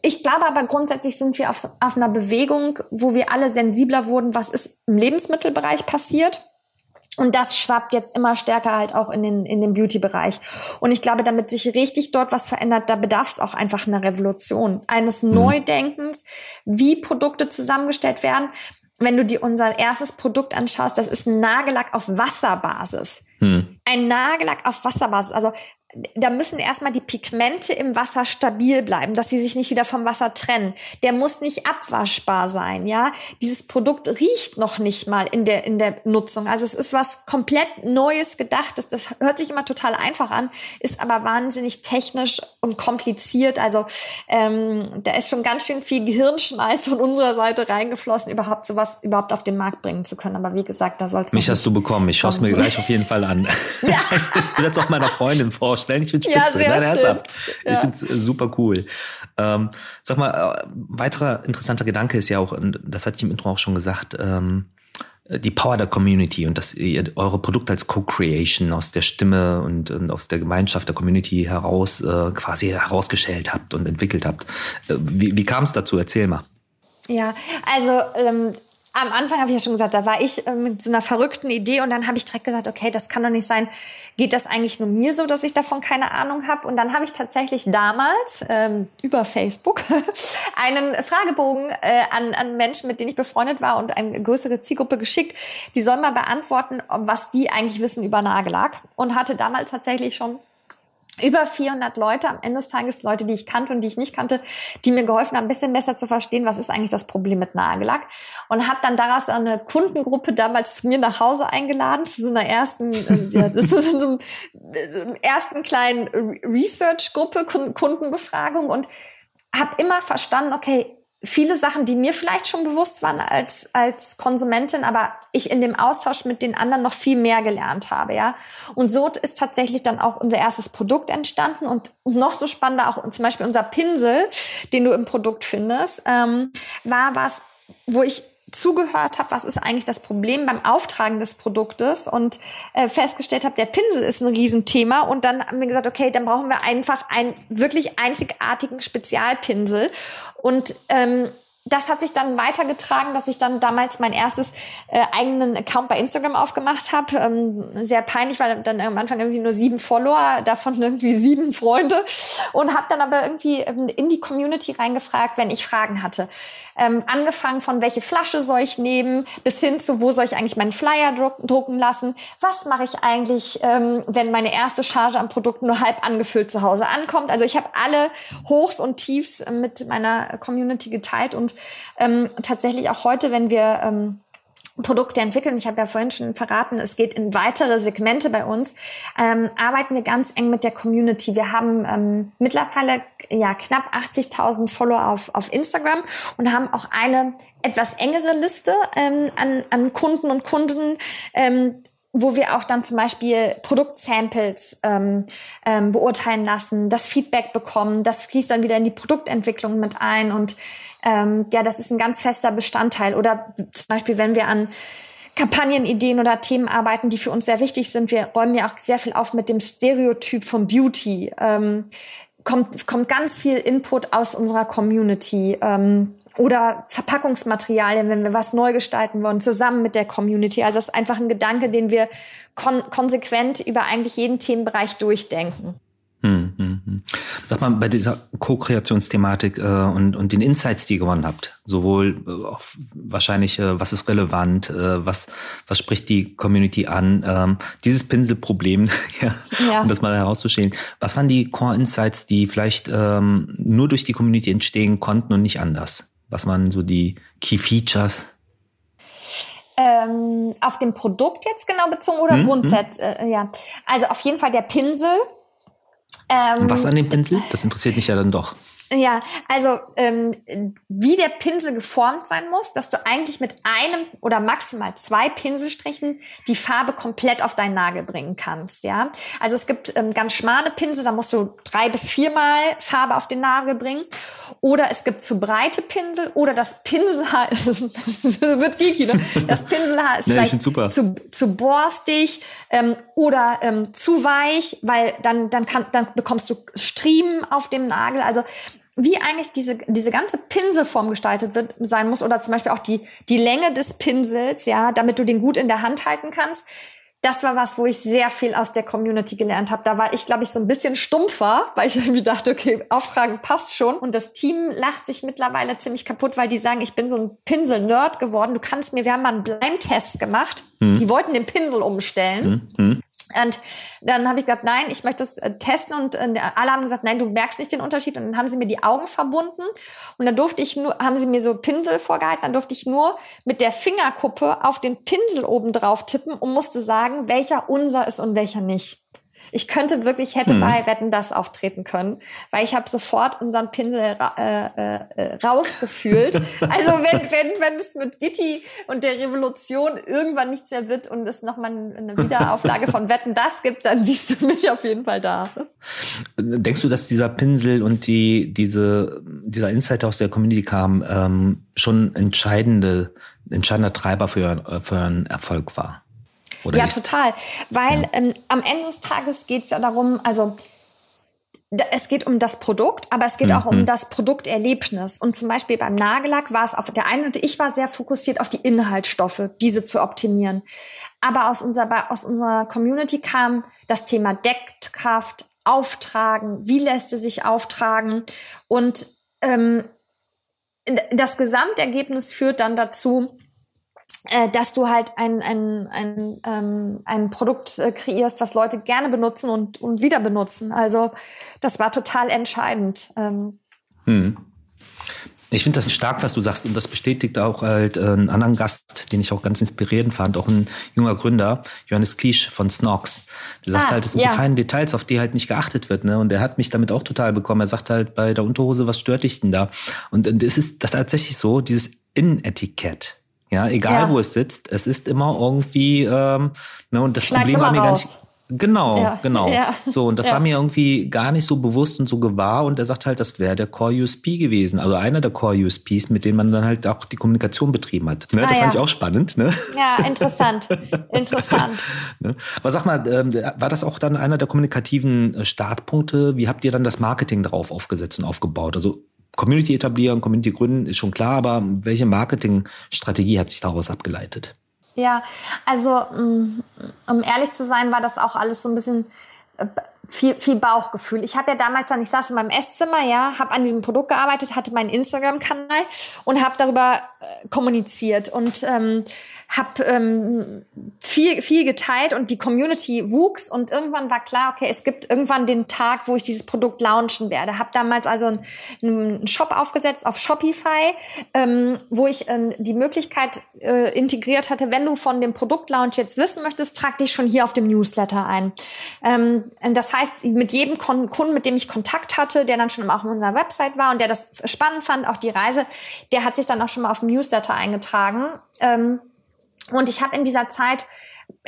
ich glaube aber grundsätzlich sind wir auf, auf einer Bewegung, wo wir alle sensibler wurden, was ist im Lebensmittelbereich passiert und das schwappt jetzt immer stärker halt auch in den, in den Beauty-Bereich. Und ich glaube, damit sich richtig dort was verändert, da bedarf es auch einfach einer Revolution, eines mhm. Neudenkens, wie Produkte zusammengestellt werden. Wenn du dir unser erstes Produkt anschaust, das ist ein Nagellack auf Wasserbasis. Mhm. Ein Nagellack auf Wasserbasis. Also da müssen erstmal die Pigmente im Wasser stabil bleiben, dass sie sich nicht wieder vom Wasser trennen. Der muss nicht abwaschbar sein, ja. Dieses Produkt riecht noch nicht mal in der, in der Nutzung. Also es ist was komplett Neues gedacht. Das, das hört sich immer total einfach an, ist aber wahnsinnig technisch und kompliziert. Also ähm, da ist schon ganz schön viel Gehirnschmalz von unserer Seite reingeflossen, überhaupt sowas überhaupt auf den Markt bringen zu können. Aber wie gesagt, da soll es Mich hast du bekommen. Ich schaue es mir gleich auf jeden Fall an. Ja. ich will jetzt auch meiner Freundin vorstellen. Ich bin spitze. Ja, sehr Nein, ernsthaft. Ja. Ich finde es äh, super cool. Ähm, sag mal, äh, weiterer interessanter Gedanke ist ja auch, und das hatte ich im Intro auch schon gesagt, ähm, die Power der Community und dass ihr eure Produkte als Co-Creation aus der Stimme und, und, aus der Gemeinschaft der Community heraus äh, quasi herausgestellt habt und entwickelt habt. Äh, wie, wie kam es dazu? Erzähl mal. Ja, also ähm, am Anfang habe ich ja schon gesagt, da war ich äh, mit so einer verrückten Idee und dann habe ich direkt gesagt, okay, das kann doch nicht sein. Geht das eigentlich nur mir so, dass ich davon keine Ahnung habe? Und dann habe ich tatsächlich damals ähm, über Facebook einen Fragebogen äh, an, an Menschen, mit denen ich befreundet war und eine größere Zielgruppe geschickt. Die sollen mal beantworten, was die eigentlich wissen über Nagellack und hatte damals tatsächlich schon über 400 Leute am Ende des Tages, Leute, die ich kannte und die ich nicht kannte, die mir geholfen haben, ein bisschen besser zu verstehen, was ist eigentlich das Problem mit Nagellack. Und habe dann daraus eine Kundengruppe damals zu mir nach Hause eingeladen, zu so einer ersten, äh, ja, ist so einem ersten kleinen Research-Gruppe, Kundenbefragung und habe immer verstanden, okay, viele Sachen, die mir vielleicht schon bewusst waren als, als Konsumentin, aber ich in dem Austausch mit den anderen noch viel mehr gelernt habe, ja. Und so ist tatsächlich dann auch unser erstes Produkt entstanden und noch so spannender auch zum Beispiel unser Pinsel, den du im Produkt findest, ähm, war was, wo ich zugehört habe, was ist eigentlich das Problem beim Auftragen des Produktes und äh, festgestellt habe, der Pinsel ist ein Riesenthema und dann haben wir gesagt, okay, dann brauchen wir einfach einen wirklich einzigartigen Spezialpinsel und ähm, das hat sich dann weitergetragen, dass ich dann damals mein erstes äh, eigenen Account bei Instagram aufgemacht habe. Ähm, sehr peinlich, weil dann am Anfang irgendwie nur sieben Follower, davon irgendwie sieben Freunde. Und habe dann aber irgendwie ähm, in die Community reingefragt, wenn ich Fragen hatte. Ähm, angefangen von welche Flasche soll ich nehmen, bis hin zu wo soll ich eigentlich meinen Flyer druck, drucken lassen. Was mache ich eigentlich, ähm, wenn meine erste Charge am Produkt nur halb angefüllt zu Hause ankommt. Also ich habe alle Hochs und Tiefs mit meiner Community geteilt und ähm, tatsächlich auch heute, wenn wir ähm, Produkte entwickeln, ich habe ja vorhin schon verraten, es geht in weitere Segmente bei uns, ähm, arbeiten wir ganz eng mit der Community. Wir haben ähm, mittlerweile ja knapp 80.000 Follower auf, auf Instagram und haben auch eine etwas engere Liste ähm, an, an Kunden und Kunden, ähm, wo wir auch dann zum Beispiel Produktsamples ähm, ähm, beurteilen lassen, das Feedback bekommen, das fließt dann wieder in die Produktentwicklung mit ein und ähm, ja, das ist ein ganz fester Bestandteil. Oder zum Beispiel, wenn wir an Kampagnenideen oder Themen arbeiten, die für uns sehr wichtig sind. Wir räumen ja auch sehr viel auf mit dem Stereotyp von Beauty. Ähm, kommt, kommt ganz viel Input aus unserer Community. Ähm, oder Verpackungsmaterialien, wenn wir was neu gestalten wollen, zusammen mit der Community. Also das ist einfach ein Gedanke, den wir kon konsequent über eigentlich jeden Themenbereich durchdenken. Hm, hm, hm. Sag mal, bei dieser Co-Kreationsthematik äh, und, und den Insights, die ihr gewonnen habt, sowohl äh, wahrscheinlich, äh, was ist relevant, äh, was, was spricht die Community an, ähm, dieses Pinselproblem, ja, ja, um das mal herauszustellen. Was waren die Core-Insights, die vielleicht ähm, nur durch die Community entstehen konnten und nicht anders? Was waren so die Key Features? Ähm, auf dem Produkt jetzt genau bezogen oder hm, grundsätzlich? Äh, ja, also auf jeden Fall der Pinsel ähm, Was an dem Pinsel? Das interessiert mich ja dann doch. Ja, also ähm, wie der Pinsel geformt sein muss, dass du eigentlich mit einem oder maximal zwei Pinselstrichen die Farbe komplett auf deinen Nagel bringen kannst. Ja, also es gibt ähm, ganz schmale Pinsel, da musst du drei bis viermal Farbe auf den Nagel bringen. Oder es gibt zu breite Pinsel oder das Pinselhaar, das wird geeky, ne? Das Pinselhaar ist nee, vielleicht zu, zu borstig ähm, oder ähm, zu weich, weil dann dann kann dann bekommst du Striemen auf dem Nagel. Also wie eigentlich diese, diese ganze Pinselform gestaltet wird, sein muss oder zum Beispiel auch die, die Länge des Pinsels, ja, damit du den gut in der Hand halten kannst. Das war was, wo ich sehr viel aus der Community gelernt habe. Da war ich, glaube ich, so ein bisschen stumpfer, weil ich irgendwie dachte, okay, Auftragen passt schon. Und das Team lacht sich mittlerweile ziemlich kaputt, weil die sagen, ich bin so ein Pinsel-Nerd geworden. Du kannst mir, wir haben mal einen Blindtest gemacht. Mhm. Die wollten den Pinsel umstellen. Mhm. Und dann habe ich gesagt, nein, ich möchte es äh, testen. Und äh, alle haben gesagt, nein, du merkst nicht den Unterschied. Und dann haben sie mir die Augen verbunden. Und dann durfte ich nur, haben sie mir so Pinsel vorgehalten, dann durfte ich nur mit der Fingerkuppe auf den Pinsel oben drauf tippen und musste sagen, welcher unser ist und welcher nicht. Ich könnte wirklich, hätte hm. bei Wetten das auftreten können, weil ich habe sofort unseren Pinsel ra äh, äh, rausgefühlt. also wenn, wenn, wenn es mit Gitti und der Revolution irgendwann nichts mehr wird und es nochmal eine Wiederauflage von Wetten das gibt, dann siehst du mich auf jeden Fall da. Denkst du, dass dieser Pinsel und die, diese, dieser Insight aus der Community kam, ähm, schon entscheidende, entscheidender Treiber für, für einen Erfolg war? Oder ja, total. Weil ja. ähm, am Ende des Tages geht es ja darum, also es geht um das Produkt, aber es geht mhm. auch um das Produkterlebnis. Und zum Beispiel beim Nagellack war es auf der einen Seite, ich war sehr fokussiert auf die Inhaltsstoffe, diese zu optimieren. Aber aus unserer, aus unserer Community kam das Thema Deckkraft, Auftragen, wie lässt es sich auftragen. Und ähm, das Gesamtergebnis führt dann dazu, dass du halt ein, ein, ein, ähm, ein Produkt äh, kreierst, was Leute gerne benutzen und, und wieder benutzen. Also das war total entscheidend. Ähm. Hm. Ich finde das stark, was du sagst, und das bestätigt auch halt äh, einen anderen Gast, den ich auch ganz inspirierend fand, auch ein junger Gründer, Johannes Kliesch von Snox. Der sagt ah, halt, es sind ja. die feinen Details, auf die halt nicht geachtet wird, ne? Und er hat mich damit auch total bekommen. Er sagt halt bei der Unterhose, was stört dich denn da? Und, und es ist das tatsächlich so, dieses Innenetikett ja, egal ja. wo es sitzt, es ist immer irgendwie, ähm, ne, und das Problem war mir raus. gar nicht. Genau, ja. genau. Ja. So, und das war mir irgendwie gar nicht so bewusst und so gewahr. Und er sagt halt, das wäre der Core USP gewesen. Also einer der Core USPs, mit denen man dann halt auch die Kommunikation betrieben hat. Ne? Ah, das fand ich auch spannend. Ne? Ja, interessant. interessant. Ne? Aber sag mal, ähm, war das auch dann einer der kommunikativen äh, Startpunkte? Wie habt ihr dann das Marketing darauf aufgesetzt und aufgebaut? Also Community etablieren, Community gründen ist schon klar, aber welche Marketingstrategie hat sich daraus abgeleitet? Ja, also mm, um ehrlich zu sein, war das auch alles so ein bisschen äh, viel, viel Bauchgefühl. Ich habe ja damals dann, ich saß in meinem Esszimmer, ja, habe an diesem Produkt gearbeitet, hatte meinen Instagram-Kanal und habe darüber äh, kommuniziert und ähm, habe ähm, viel, viel geteilt und die Community wuchs und irgendwann war klar, okay, es gibt irgendwann den Tag, wo ich dieses Produkt launchen werde. Habe damals also einen, einen, Shop aufgesetzt auf Shopify, ähm, wo ich ähm, die Möglichkeit äh, integriert hatte, wenn du von dem Produktlaunch jetzt wissen möchtest, trag dich schon hier auf dem Newsletter ein. Ähm, das heißt, mit jedem Kunden, mit dem ich Kontakt hatte, der dann schon auch auf unserer Website war und der das spannend fand, auch die Reise, der hat sich dann auch schon mal auf dem Newsletter eingetragen. Ähm, und ich habe in dieser Zeit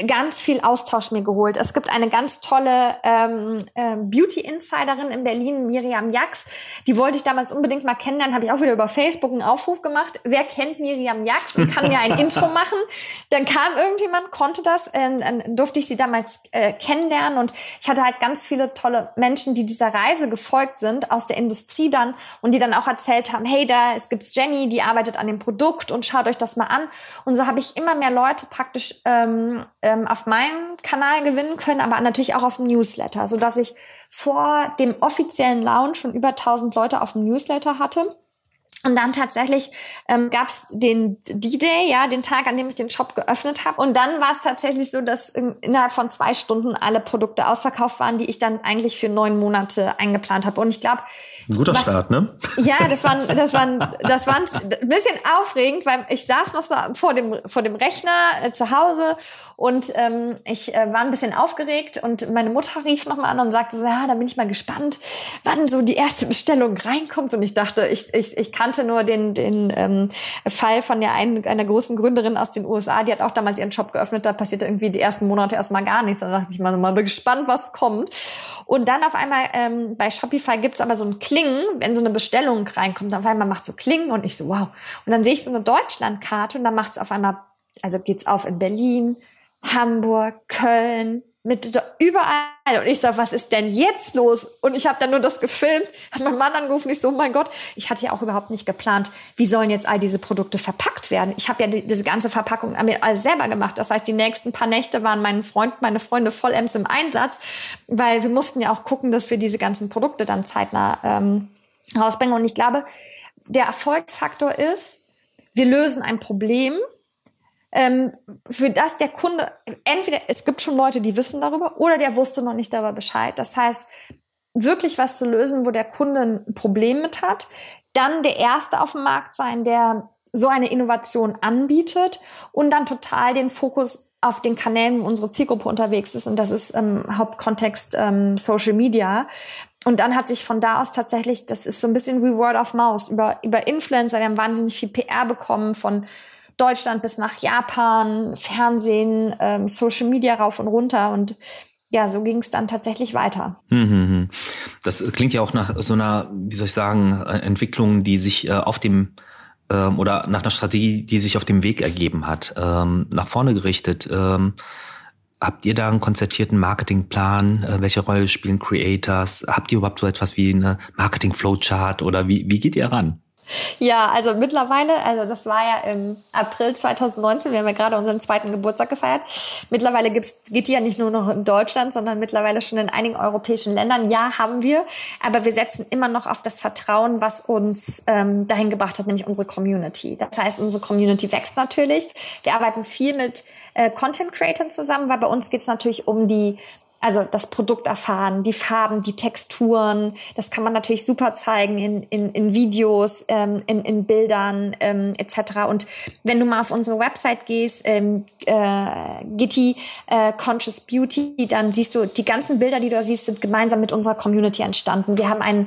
ganz viel Austausch mir geholt. Es gibt eine ganz tolle ähm, äh, Beauty-Insiderin in Berlin, Miriam Jax. Die wollte ich damals unbedingt mal kennenlernen. Habe ich auch wieder über Facebook einen Aufruf gemacht. Wer kennt Miriam Jax und kann mir ein Intro machen? Dann kam irgendjemand, konnte das, äh, dann durfte ich sie damals äh, kennenlernen. Und ich hatte halt ganz viele tolle Menschen, die dieser Reise gefolgt sind, aus der Industrie dann und die dann auch erzählt haben, hey, da es gibt's Jenny, die arbeitet an dem Produkt und schaut euch das mal an. Und so habe ich immer mehr Leute praktisch ähm, ähm, auf meinem Kanal gewinnen können, aber natürlich auch auf dem Newsletter, so dass ich vor dem offiziellen Launch schon über 1000 Leute auf dem Newsletter hatte. Und dann tatsächlich ähm, gab es den D-Day, ja, den Tag, an dem ich den Shop geöffnet habe. Und dann war es tatsächlich so, dass in, innerhalb von zwei Stunden alle Produkte ausverkauft waren, die ich dann eigentlich für neun Monate eingeplant habe. Und ich glaube, ein guter was, Start, ne? Ja, das war, das war, das war ein bisschen aufregend, weil ich saß noch so vor dem vor dem Rechner äh, zu Hause und ähm, ich äh, war ein bisschen aufgeregt und meine Mutter rief noch mal an und sagte so, ja, da bin ich mal gespannt, wann so die erste Bestellung reinkommt. Und ich dachte, ich ich, ich kann kannte nur den, den ähm, Fall von der einen, einer großen Gründerin aus den USA, die hat auch damals ihren Shop geöffnet, da passierte irgendwie die ersten Monate erstmal gar nichts. Dann dachte ich mal, mal gespannt, was kommt. Und dann auf einmal ähm, bei Shopify gibt's aber so ein Klingen, wenn so eine Bestellung reinkommt, auf einmal macht so Klingen und ich so, wow. Und dann sehe ich so eine Deutschlandkarte und dann macht's auf einmal, also geht's auf in Berlin, Hamburg, Köln, mit überall. Und ich sag, was ist denn jetzt los? Und ich habe dann nur das gefilmt, hat mein Mann angerufen, ich so, oh mein Gott, ich hatte ja auch überhaupt nicht geplant, wie sollen jetzt all diese Produkte verpackt werden. Ich habe ja die, diese ganze Verpackung alles selber gemacht. Das heißt, die nächsten paar Nächte waren mein Freund, meine Freunde vollends im Einsatz, weil wir mussten ja auch gucken, dass wir diese ganzen Produkte dann zeitnah ähm, rausbringen. Und ich glaube, der Erfolgsfaktor ist, wir lösen ein Problem, ähm, für das der Kunde, entweder es gibt schon Leute, die wissen darüber oder der wusste noch nicht darüber Bescheid. Das heißt, wirklich was zu lösen, wo der Kunde ein Problem mit hat, dann der Erste auf dem Markt sein, der so eine Innovation anbietet und dann total den Fokus auf den Kanälen, wo unsere Zielgruppe unterwegs ist und das ist im Hauptkontext ähm, Social Media. Und dann hat sich von da aus tatsächlich, das ist so ein bisschen wie Word of Mouse, über, über Influencer, die haben wahnsinnig viel PR bekommen von Deutschland bis nach Japan, Fernsehen, ähm, Social Media rauf und runter und ja, so ging es dann tatsächlich weiter. Mhm. Das klingt ja auch nach so einer, wie soll ich sagen, Entwicklung, die sich äh, auf dem ähm, oder nach einer Strategie, die sich auf dem Weg ergeben hat, ähm, nach vorne gerichtet. Ähm, habt ihr da einen konzertierten Marketingplan? Äh, welche Rolle spielen Creators? Habt ihr überhaupt so etwas wie eine Marketing-Flowchart oder wie, wie geht ihr ran? Ja, also mittlerweile, also das war ja im April 2019, wir haben ja gerade unseren zweiten Geburtstag gefeiert. Mittlerweile gibt's, geht die ja nicht nur noch in Deutschland, sondern mittlerweile schon in einigen europäischen Ländern. Ja, haben wir, aber wir setzen immer noch auf das Vertrauen, was uns ähm, dahin gebracht hat, nämlich unsere Community. Das heißt, unsere Community wächst natürlich. Wir arbeiten viel mit äh, Content Creators zusammen, weil bei uns geht's natürlich um die also das Produkt erfahren, die Farben, die Texturen. Das kann man natürlich super zeigen in, in, in Videos, ähm, in, in Bildern ähm, etc. Und wenn du mal auf unsere Website gehst, ähm, äh, Gitti äh, Conscious Beauty, dann siehst du, die ganzen Bilder, die du da siehst, sind gemeinsam mit unserer Community entstanden. Wir haben ein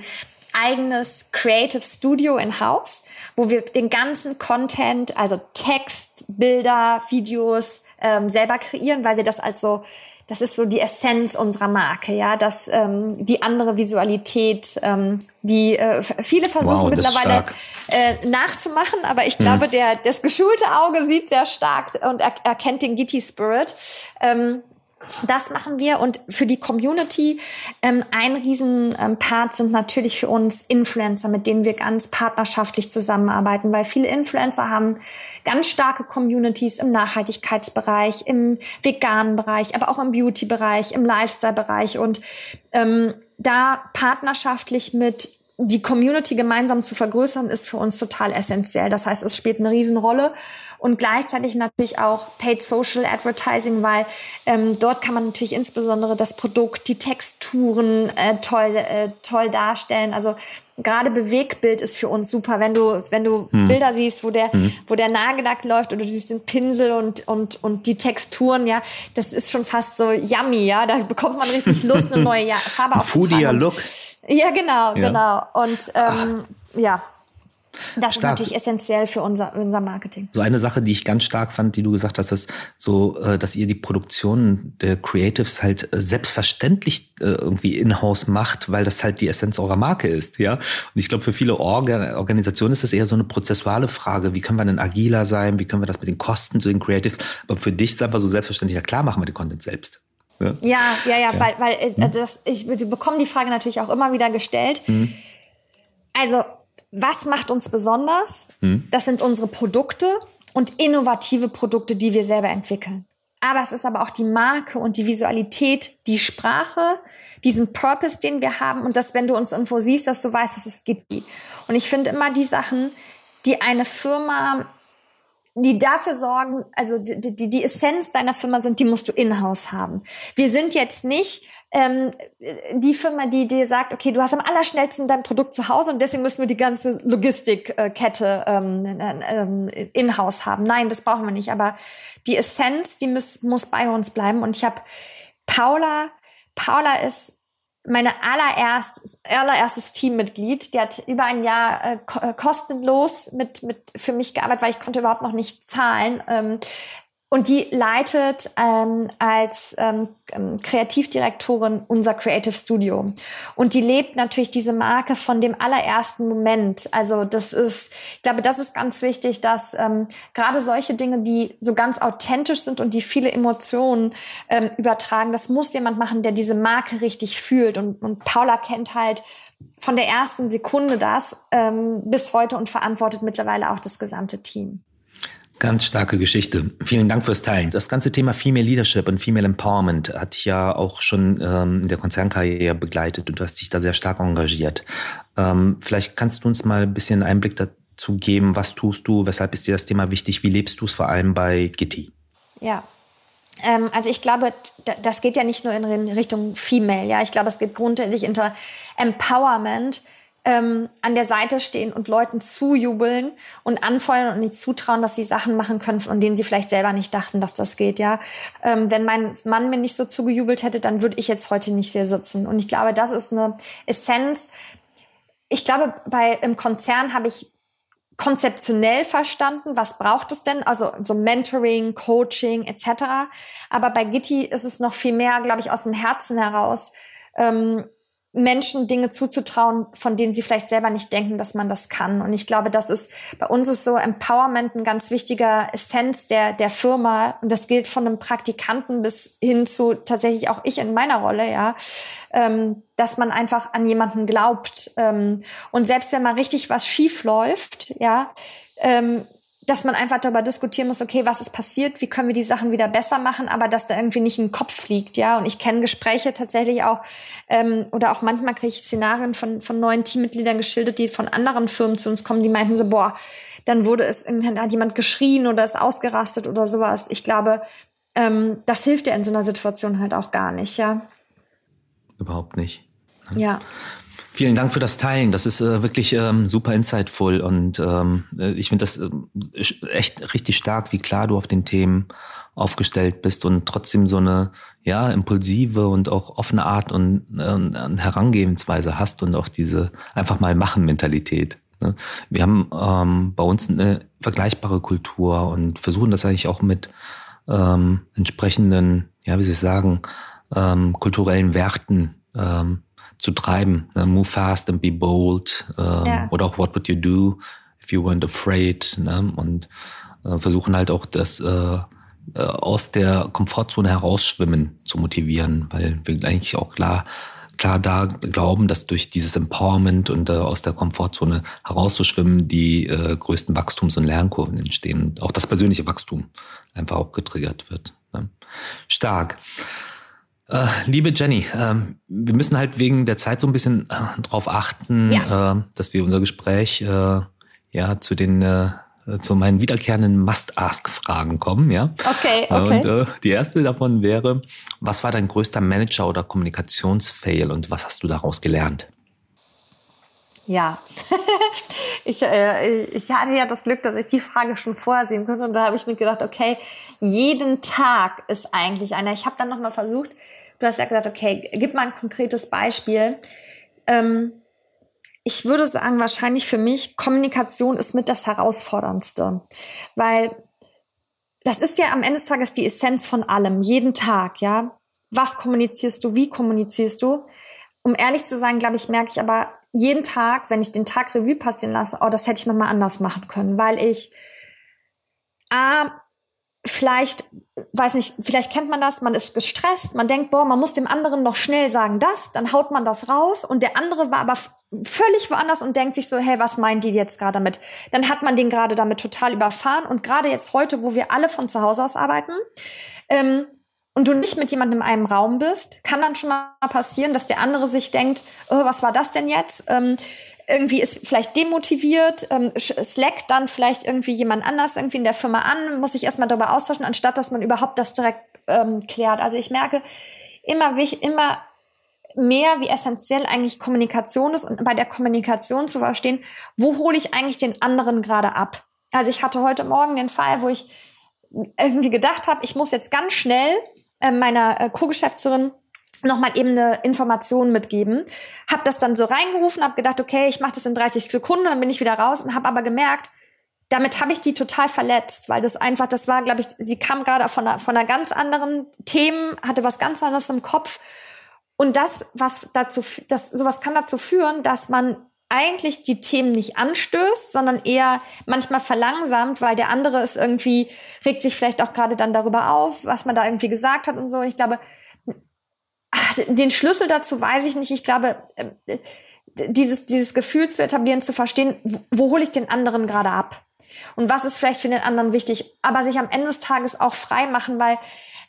eigenes Creative Studio in House, wo wir den ganzen Content, also Text, Bilder, Videos ähm, selber kreieren, weil wir das als so das ist so die Essenz unserer Marke, ja, dass ähm, die andere Visualität, ähm, die äh, viele versuchen wow, mittlerweile äh, nachzumachen, aber ich glaube, hm. der das geschulte Auge sieht sehr stark und er, erkennt den Gitti Spirit. Ähm, das machen wir und für die Community ähm, ein Riesenpart ähm, sind natürlich für uns Influencer, mit denen wir ganz partnerschaftlich zusammenarbeiten, weil viele Influencer haben ganz starke Communities im Nachhaltigkeitsbereich, im veganen Bereich, aber auch im Beauty-Bereich, im Lifestyle-Bereich und ähm, da partnerschaftlich mit die Community gemeinsam zu vergrößern, ist für uns total essentiell. Das heißt, es spielt eine Riesenrolle und gleichzeitig natürlich auch Paid Social Advertising, weil ähm, dort kann man natürlich insbesondere das Produkt, die Texturen äh, toll, äh, toll darstellen. Also gerade Bewegbild ist für uns super, wenn du wenn du hm. Bilder siehst, wo der hm. wo der Nagellack läuft oder du siehst den Pinsel und und und die Texturen, ja, das ist schon fast so yummy, ja, da bekommt man richtig Lust eine neue Farbe auf Foodie Look. Ja, genau, ja. genau. Und ähm, ja, das stark. ist natürlich essentiell für unser, unser Marketing. So eine Sache, die ich ganz stark fand, die du gesagt hast, ist so, äh, dass ihr die Produktion der Creatives halt äh, selbstverständlich äh, irgendwie in-house macht, weil das halt die Essenz eurer Marke ist, ja. Und ich glaube, für viele Organ Organisationen ist das eher so eine prozessuale Frage. Wie können wir denn agiler sein? Wie können wir das mit den Kosten zu den Creatives? Aber für dich ist einfach so selbstverständlich, ja klar, machen wir den Content selbst. Ja, ja, ja, ja, weil, weil äh, das, ich bekomme die Frage natürlich auch immer wieder gestellt. Mhm. Also, was macht uns besonders? Mhm. Das sind unsere Produkte und innovative Produkte, die wir selber entwickeln. Aber es ist aber auch die Marke und die Visualität, die Sprache, diesen Purpose, den wir haben und dass, wenn du uns irgendwo siehst, dass du weißt, dass es gibt die. Und ich finde immer die Sachen, die eine Firma die dafür sorgen, also die, die, die Essenz deiner Firma sind, die musst du in-house haben. Wir sind jetzt nicht ähm, die Firma, die dir sagt, okay, du hast am allerschnellsten dein Produkt zu Hause und deswegen müssen wir die ganze Logistikkette ähm, ähm, in-house haben. Nein, das brauchen wir nicht. Aber die Essenz, die muss, muss bei uns bleiben. Und ich habe Paula, Paula ist meine allererst, allererstes Teammitglied, die hat über ein Jahr äh, äh, kostenlos mit, mit für mich gearbeitet, weil ich konnte überhaupt noch nicht zahlen. Ähm, und die leitet ähm, als ähm, ähm, Kreativdirektorin unser Creative Studio. Und die lebt natürlich diese Marke von dem allerersten Moment. Also das ist, ich glaube, das ist ganz wichtig, dass ähm, gerade solche Dinge, die so ganz authentisch sind und die viele Emotionen ähm, übertragen, das muss jemand machen, der diese Marke richtig fühlt. Und, und Paula kennt halt von der ersten Sekunde das ähm, bis heute und verantwortet mittlerweile auch das gesamte Team. Ganz starke Geschichte. Vielen Dank fürs Teilen. Das ganze Thema Female Leadership und Female Empowerment hat dich ja auch schon ähm, in der Konzernkarriere begleitet und du hast dich da sehr stark engagiert. Ähm, vielleicht kannst du uns mal ein bisschen Einblick da zu geben. Was tust du? Weshalb ist dir das Thema wichtig? Wie lebst du es vor allem bei Gitti? Ja, ähm, also ich glaube, das geht ja nicht nur in Richtung Female, ja. Ich glaube, es geht grundsätzlich hinter Empowerment, ähm, an der Seite stehen und Leuten zujubeln und anfeuern und nicht zutrauen, dass sie Sachen machen können, von denen sie vielleicht selber nicht dachten, dass das geht, ja. Ähm, wenn mein Mann mir nicht so zugejubelt hätte, dann würde ich jetzt heute nicht hier sitzen. Und ich glaube, das ist eine Essenz. Ich glaube, bei im Konzern habe ich konzeptionell verstanden, was braucht es denn? Also so Mentoring, Coaching etc. Aber bei Gitti ist es noch viel mehr, glaube ich, aus dem Herzen heraus. Ähm, Menschen Dinge zuzutrauen, von denen sie vielleicht selber nicht denken, dass man das kann. Und ich glaube, das ist, bei uns ist so Empowerment ein ganz wichtiger Essenz der, der Firma. Und das gilt von einem Praktikanten bis hin zu tatsächlich auch ich in meiner Rolle, ja. Ähm, dass man einfach an jemanden glaubt. Ähm, und selbst wenn mal richtig was schief läuft, ja, ähm, dass man einfach darüber diskutieren muss, okay, was ist passiert, wie können wir die Sachen wieder besser machen, aber dass da irgendwie nicht ein Kopf fliegt, ja. Und ich kenne Gespräche tatsächlich auch, ähm, oder auch manchmal kriege ich Szenarien von, von neuen Teammitgliedern geschildert, die von anderen Firmen zu uns kommen, die meinten so, boah, dann wurde es, dann hat jemand geschrien oder ist ausgerastet oder sowas. Ich glaube, ähm, das hilft ja in so einer Situation halt auch gar nicht, ja. Überhaupt nicht. Ja. Vielen Dank für das Teilen. Das ist äh, wirklich ähm, super insightful und ähm, äh, ich finde das äh, echt richtig stark, wie klar du auf den Themen aufgestellt bist und trotzdem so eine ja impulsive und auch offene Art und äh, Herangehensweise hast und auch diese einfach mal machen Mentalität. Ne? Wir haben ähm, bei uns eine vergleichbare Kultur und versuchen das eigentlich auch mit ähm, entsprechenden, ja wie Sie sagen, ähm, kulturellen Werten ähm, zu treiben. Ne? Move fast and be bold. Ähm, ja. Oder auch What would you do if you weren't afraid? Ne? Und äh, versuchen halt auch das äh, äh, aus der Komfortzone herausschwimmen zu motivieren, weil wir eigentlich auch klar klar da glauben, dass durch dieses Empowerment und äh, aus der Komfortzone herauszuschwimmen die äh, größten Wachstums- und Lernkurven entstehen. Und auch das persönliche Wachstum einfach auch getriggert wird. Ne? Stark. Äh, liebe Jenny, äh, wir müssen halt wegen der Zeit so ein bisschen äh, drauf achten, ja. Äh, dass wir unser Gespräch äh, ja zu den äh, zu meinen wiederkehrenden Must-Ask-Fragen kommen, ja. Okay, okay. Und äh, die erste davon wäre, was war dein größter Manager- oder Kommunikationsfail und was hast du daraus gelernt? Ja, ich, äh, ich hatte ja das Glück, dass ich die Frage schon vorher sehen konnte. Und da habe ich mir gedacht, okay, jeden Tag ist eigentlich einer. Ich habe dann nochmal versucht, du hast ja gesagt, okay, gib mal ein konkretes Beispiel. Ähm, ich würde sagen, wahrscheinlich für mich, Kommunikation ist mit das Herausforderndste. Weil das ist ja am Ende des Tages die Essenz von allem, jeden Tag, ja. Was kommunizierst du, wie kommunizierst du? Um ehrlich zu sein, glaube ich, merke ich aber jeden Tag, wenn ich den Tag Revue passieren lasse, oh, das hätte ich noch mal anders machen können, weil ich a vielleicht weiß nicht, vielleicht kennt man das, man ist gestresst, man denkt, boah, man muss dem anderen noch schnell sagen das, dann haut man das raus und der andere war aber völlig woanders und denkt sich so, hey, was meint die jetzt gerade damit? Dann hat man den gerade damit total überfahren und gerade jetzt heute, wo wir alle von zu Hause aus arbeiten, ähm, und du nicht mit jemandem in einem Raum bist, kann dann schon mal passieren, dass der andere sich denkt, oh, was war das denn jetzt? Ähm, irgendwie ist vielleicht demotiviert, ähm, slackt dann vielleicht irgendwie jemand anders irgendwie in der Firma an, muss sich erstmal darüber austauschen, anstatt dass man überhaupt das direkt ähm, klärt. Also ich merke immer, immer mehr, wie essentiell eigentlich Kommunikation ist und bei der Kommunikation zu verstehen, wo hole ich eigentlich den anderen gerade ab? Also ich hatte heute Morgen den Fall, wo ich irgendwie gedacht habe, ich muss jetzt ganz schnell äh, meiner äh, Co-Geschäftsführerin nochmal eben eine Information mitgeben. Hab das dann so reingerufen, hab gedacht, okay, ich mache das in 30 Sekunden, dann bin ich wieder raus und habe aber gemerkt, damit habe ich die total verletzt, weil das einfach, das war, glaube ich, sie kam gerade von einer, von einer ganz anderen Themen, hatte was ganz anderes im Kopf. Und das, was dazu, das, sowas kann dazu führen, dass man eigentlich die Themen nicht anstößt, sondern eher manchmal verlangsamt, weil der andere ist irgendwie, regt sich vielleicht auch gerade dann darüber auf, was man da irgendwie gesagt hat und so. Ich glaube, den Schlüssel dazu weiß ich nicht. Ich glaube, äh, dieses, dieses Gefühl zu etablieren, zu verstehen, wo, wo hole ich den anderen gerade ab? Und was ist vielleicht für den anderen wichtig, aber sich am Ende des Tages auch frei machen, weil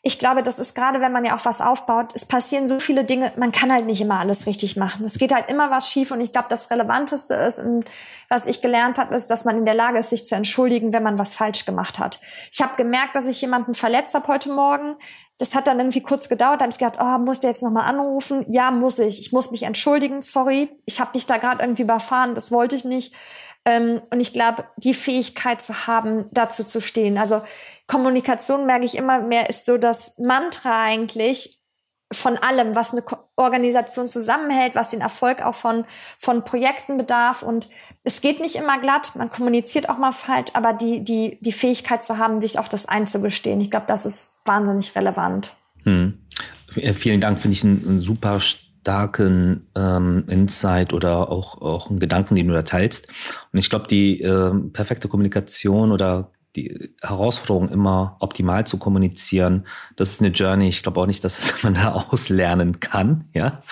ich glaube, das ist gerade, wenn man ja auch was aufbaut, es passieren so viele Dinge, man kann halt nicht immer alles richtig machen. Es geht halt immer was schief und ich glaube, das Relevanteste ist, was ich gelernt habe, ist, dass man in der Lage ist, sich zu entschuldigen, wenn man was falsch gemacht hat. Ich habe gemerkt, dass ich jemanden verletzt habe heute Morgen. Das hat dann irgendwie kurz gedauert. Da habe ich gedacht, oh, muss der jetzt nochmal anrufen? Ja, muss ich. Ich muss mich entschuldigen, sorry. Ich habe dich da gerade irgendwie überfahren, das wollte ich nicht. Ähm, und ich glaube, die Fähigkeit zu haben, dazu zu stehen. Also Kommunikation merke ich immer mehr, ist so das Mantra eigentlich von allem, was eine Organisation zusammenhält, was den Erfolg auch von, von Projekten bedarf. Und es geht nicht immer glatt, man kommuniziert auch mal falsch, aber die, die, die Fähigkeit zu haben, sich auch das einzugestehen, ich glaube, das ist wahnsinnig relevant. Hm. Vielen Dank, finde ich ein, ein super starken ähm, Insight oder auch, auch einen Gedanken, den du da teilst. Und ich glaube, die äh, perfekte Kommunikation oder die Herausforderung immer optimal zu kommunizieren, das ist eine Journey. Ich glaube auch nicht, dass man da auslernen kann, ja.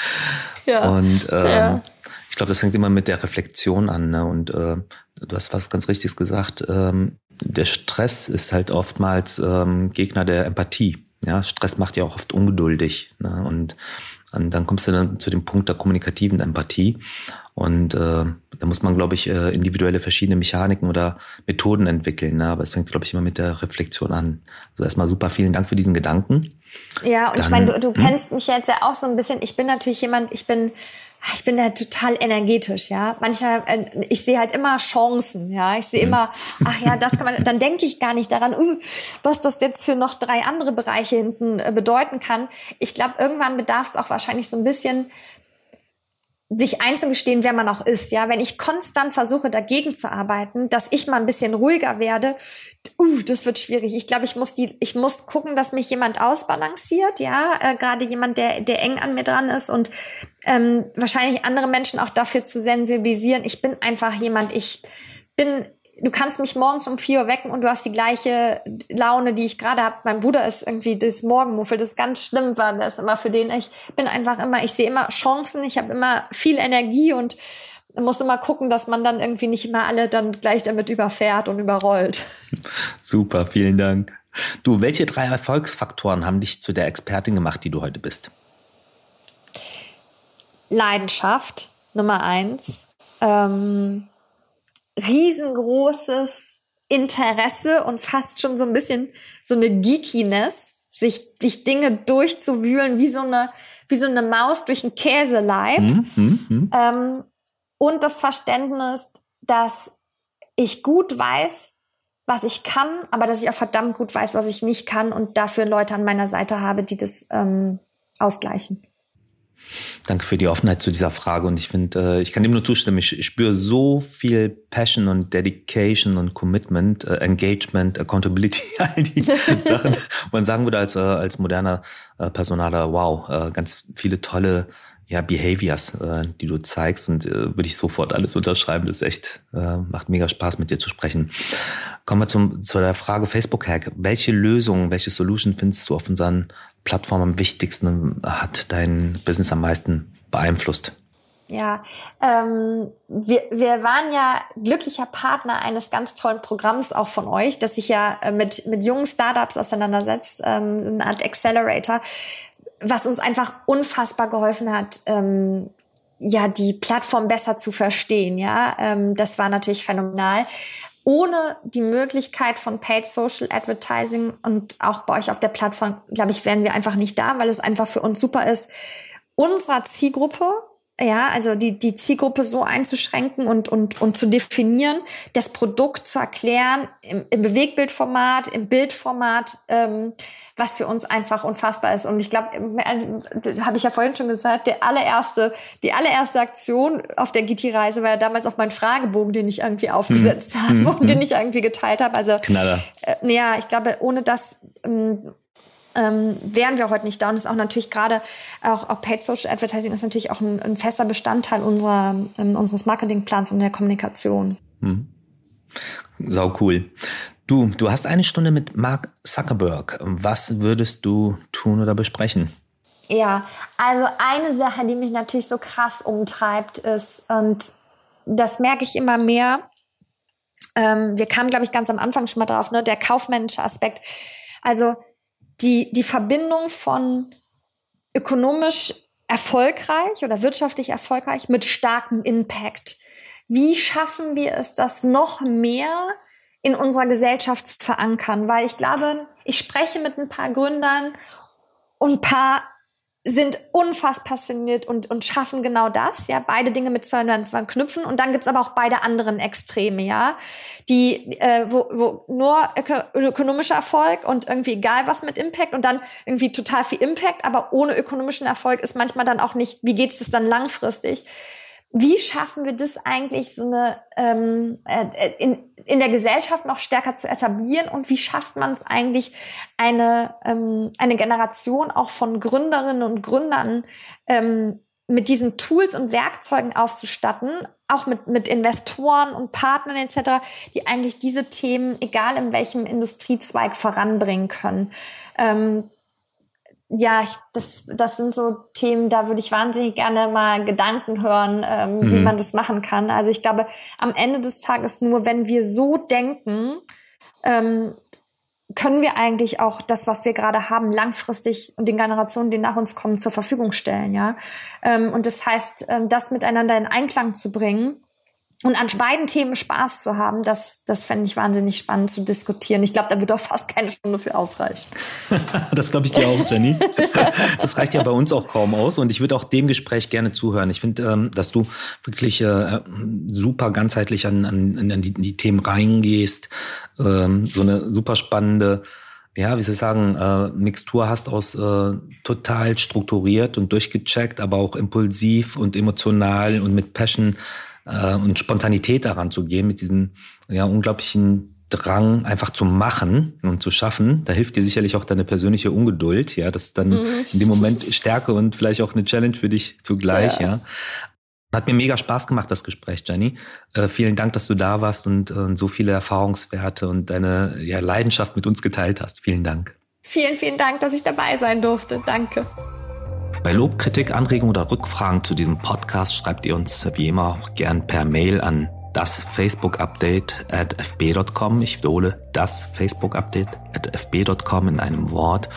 Ja. Und ähm, ja. ich glaube, das fängt immer mit der Reflexion an. Ne? Und äh, du hast was ganz Richtiges gesagt. Ähm, der Stress ist halt oftmals ähm, Gegner der Empathie. Ja, Stress macht ja auch oft ungeduldig. Ne? Und und dann kommst du dann zu dem Punkt der kommunikativen Empathie. Und äh, da muss man, glaube ich, äh, individuelle verschiedene Mechaniken oder Methoden entwickeln. Ne? Aber es fängt, glaube ich, immer mit der Reflexion an. Also erstmal super vielen Dank für diesen Gedanken. Ja, und dann, ich meine, du, du hm? kennst mich jetzt ja auch so ein bisschen. Ich bin natürlich jemand, ich bin ich bin da total energetisch, ja. Manchmal, äh, ich sehe halt immer Chancen, ja. Ich sehe mhm. immer, ach ja, das kann man, dann denke ich gar nicht daran, uh, was das jetzt für noch drei andere Bereiche hinten äh, bedeuten kann. Ich glaube, irgendwann bedarf es auch wahrscheinlich so ein bisschen sich einzugestehen, wer man auch ist. Ja, wenn ich konstant versuche, dagegen zu arbeiten, dass ich mal ein bisschen ruhiger werde, uh, das wird schwierig. Ich glaube, ich muss die, ich muss gucken, dass mich jemand ausbalanciert. Ja, äh, gerade jemand, der, der eng an mir dran ist und ähm, wahrscheinlich andere Menschen auch dafür zu sensibilisieren. Ich bin einfach jemand. Ich bin du kannst mich morgens um vier Uhr wecken und du hast die gleiche Laune, die ich gerade habe. Mein Bruder ist irgendwie das Morgenmuffel, das ganz schlimm war. Das immer für den. Ich bin einfach immer, ich sehe immer Chancen, ich habe immer viel Energie und muss immer gucken, dass man dann irgendwie nicht immer alle dann gleich damit überfährt und überrollt. Super, vielen Dank. Du, welche drei Erfolgsfaktoren haben dich zu der Expertin gemacht, die du heute bist? Leidenschaft, Nummer eins. Ähm, riesengroßes Interesse und fast schon so ein bisschen so eine Geekiness, sich, sich Dinge durchzuwühlen, wie so eine, wie so eine Maus durch einen Käseleib. Mm, mm, mm. Ähm, und das Verständnis, dass ich gut weiß, was ich kann, aber dass ich auch verdammt gut weiß, was ich nicht kann und dafür Leute an meiner Seite habe, die das ähm, ausgleichen. Danke für die Offenheit zu dieser Frage und ich finde, äh, ich kann dem nur zustimmen. Ich spüre so viel Passion und Dedication und Commitment, äh, Engagement, Accountability, all die Sachen. Man sagen würde als, äh, als moderner Personaler, wow, ganz viele tolle ja, Behaviors, die du zeigst und würde ich sofort alles unterschreiben. Das ist echt, macht mega Spaß mit dir zu sprechen. Kommen wir zum, zu der Frage Facebook-Hack. Welche Lösung, welche Solution findest du auf unseren Plattform am wichtigsten hat dein Business am meisten beeinflusst? Ja, ähm, wir, wir waren ja glücklicher Partner eines ganz tollen Programms auch von euch, das sich ja äh, mit, mit jungen Startups auseinandersetzt, ähm, eine Art Accelerator, was uns einfach unfassbar geholfen hat, ähm, ja, die Plattform besser zu verstehen, ja. Ähm, das war natürlich phänomenal ohne die Möglichkeit von Paid Social Advertising und auch bei euch auf der Plattform, glaube ich, wären wir einfach nicht da, weil es einfach für uns super ist, unserer Zielgruppe ja, also die, die Zielgruppe so einzuschränken und, und, und zu definieren, das Produkt zu erklären im, im Bewegtbildformat, im Bildformat, ähm, was für uns einfach unfassbar ist. Und ich glaube, äh, habe ich ja vorhin schon gesagt, der allererste, die allererste Aktion auf der GT-Reise war ja damals auch mein Fragebogen, den ich irgendwie aufgesetzt mhm. habe mhm. und den ich irgendwie geteilt habe. Also, Knaller. Äh, ja, ich glaube, ohne das ähm, ähm, wären wir heute nicht da. Und das ist auch natürlich gerade auch, auch Paid Social Advertising ist natürlich auch ein, ein fester Bestandteil unserer, ähm, unseres Marketingplans und der Kommunikation. Mhm. Sau cool. Du, du hast eine Stunde mit Mark Zuckerberg. Was würdest du tun oder besprechen? Ja, also eine Sache, die mich natürlich so krass umtreibt, ist, und das merke ich immer mehr, ähm, wir kamen, glaube ich, ganz am Anfang schon mal drauf, ne, der kaufmännische Aspekt. Also die, die Verbindung von ökonomisch erfolgreich oder wirtschaftlich erfolgreich mit starkem Impact. Wie schaffen wir es, das noch mehr in unserer Gesellschaft zu verankern? Weil ich glaube, ich spreche mit ein paar Gründern und ein paar sind unfassbar passioniert und, und schaffen genau das, ja, beide Dinge miteinander verknüpfen. Und dann gibt's aber auch beide anderen Extreme, ja, die, äh, wo, wo nur ökonomischer Erfolg und irgendwie egal was mit Impact und dann irgendwie total viel Impact, aber ohne ökonomischen Erfolg ist manchmal dann auch nicht, wie geht's es dann langfristig? Wie schaffen wir das eigentlich, so eine ähm, äh, in, in der Gesellschaft noch stärker zu etablieren und wie schafft man es eigentlich, eine, ähm, eine Generation auch von Gründerinnen und Gründern ähm, mit diesen Tools und Werkzeugen auszustatten, auch mit, mit Investoren und Partnern etc., die eigentlich diese Themen, egal in welchem Industriezweig, voranbringen können. Ähm, ja, ich, das, das sind so Themen, da würde ich wahnsinnig gerne mal Gedanken hören, ähm, mhm. wie man das machen kann. Also ich glaube, am Ende des Tages nur, wenn wir so denken, ähm, können wir eigentlich auch das, was wir gerade haben, langfristig und den Generationen, die nach uns kommen, zur Verfügung stellen, ja. Ähm, und das heißt, ähm, das miteinander in Einklang zu bringen und an beiden Themen Spaß zu haben, das, das fände ich wahnsinnig spannend zu diskutieren. Ich glaube, da wird auch fast keine Stunde für ausreichen. das glaube ich dir auch, Jenny. Das reicht ja bei uns auch kaum aus. Und ich würde auch dem Gespräch gerne zuhören. Ich finde, ähm, dass du wirklich äh, super ganzheitlich an, an, an die, die Themen reingehst. Ähm, so eine super spannende ja, wie soll ich sagen, äh, Mixtur hast aus äh, total strukturiert und durchgecheckt, aber auch impulsiv und emotional und mit Passion äh, und Spontanität daran zu gehen, mit diesem ja, unglaublichen Drang einfach zu machen und zu schaffen, da hilft dir sicherlich auch deine persönliche Ungeduld, ja, das ist dann mhm. in dem Moment Stärke und vielleicht auch eine Challenge für dich zugleich, ja. ja. Hat mir mega Spaß gemacht, das Gespräch, Jenny. Äh, vielen Dank, dass du da warst und äh, so viele Erfahrungswerte und deine ja, Leidenschaft mit uns geteilt hast. Vielen Dank. Vielen, vielen Dank, dass ich dabei sein durfte. Danke. Bei Lob, Kritik, Anregungen oder Rückfragen zu diesem Podcast schreibt ihr uns wie immer auch gern per Mail an das Facebook-Update at fb.com. Ich wiederhole das Facebook-Update at fb.com in einem Wort.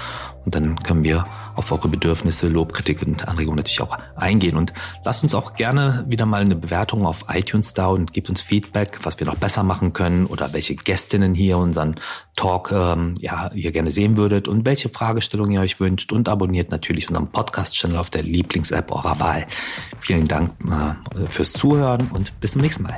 Und dann können wir auf eure Bedürfnisse, Lobkritik und Anregungen natürlich auch eingehen. Und lasst uns auch gerne wieder mal eine Bewertung auf iTunes da und gebt uns Feedback, was wir noch besser machen können oder welche Gästinnen hier unseren Talk ähm, ja, ihr gerne sehen würdet und welche Fragestellungen ihr euch wünscht. Und abonniert natürlich unseren Podcast-Channel auf der Lieblings-App eurer Wahl. Vielen Dank äh, fürs Zuhören und bis zum nächsten Mal.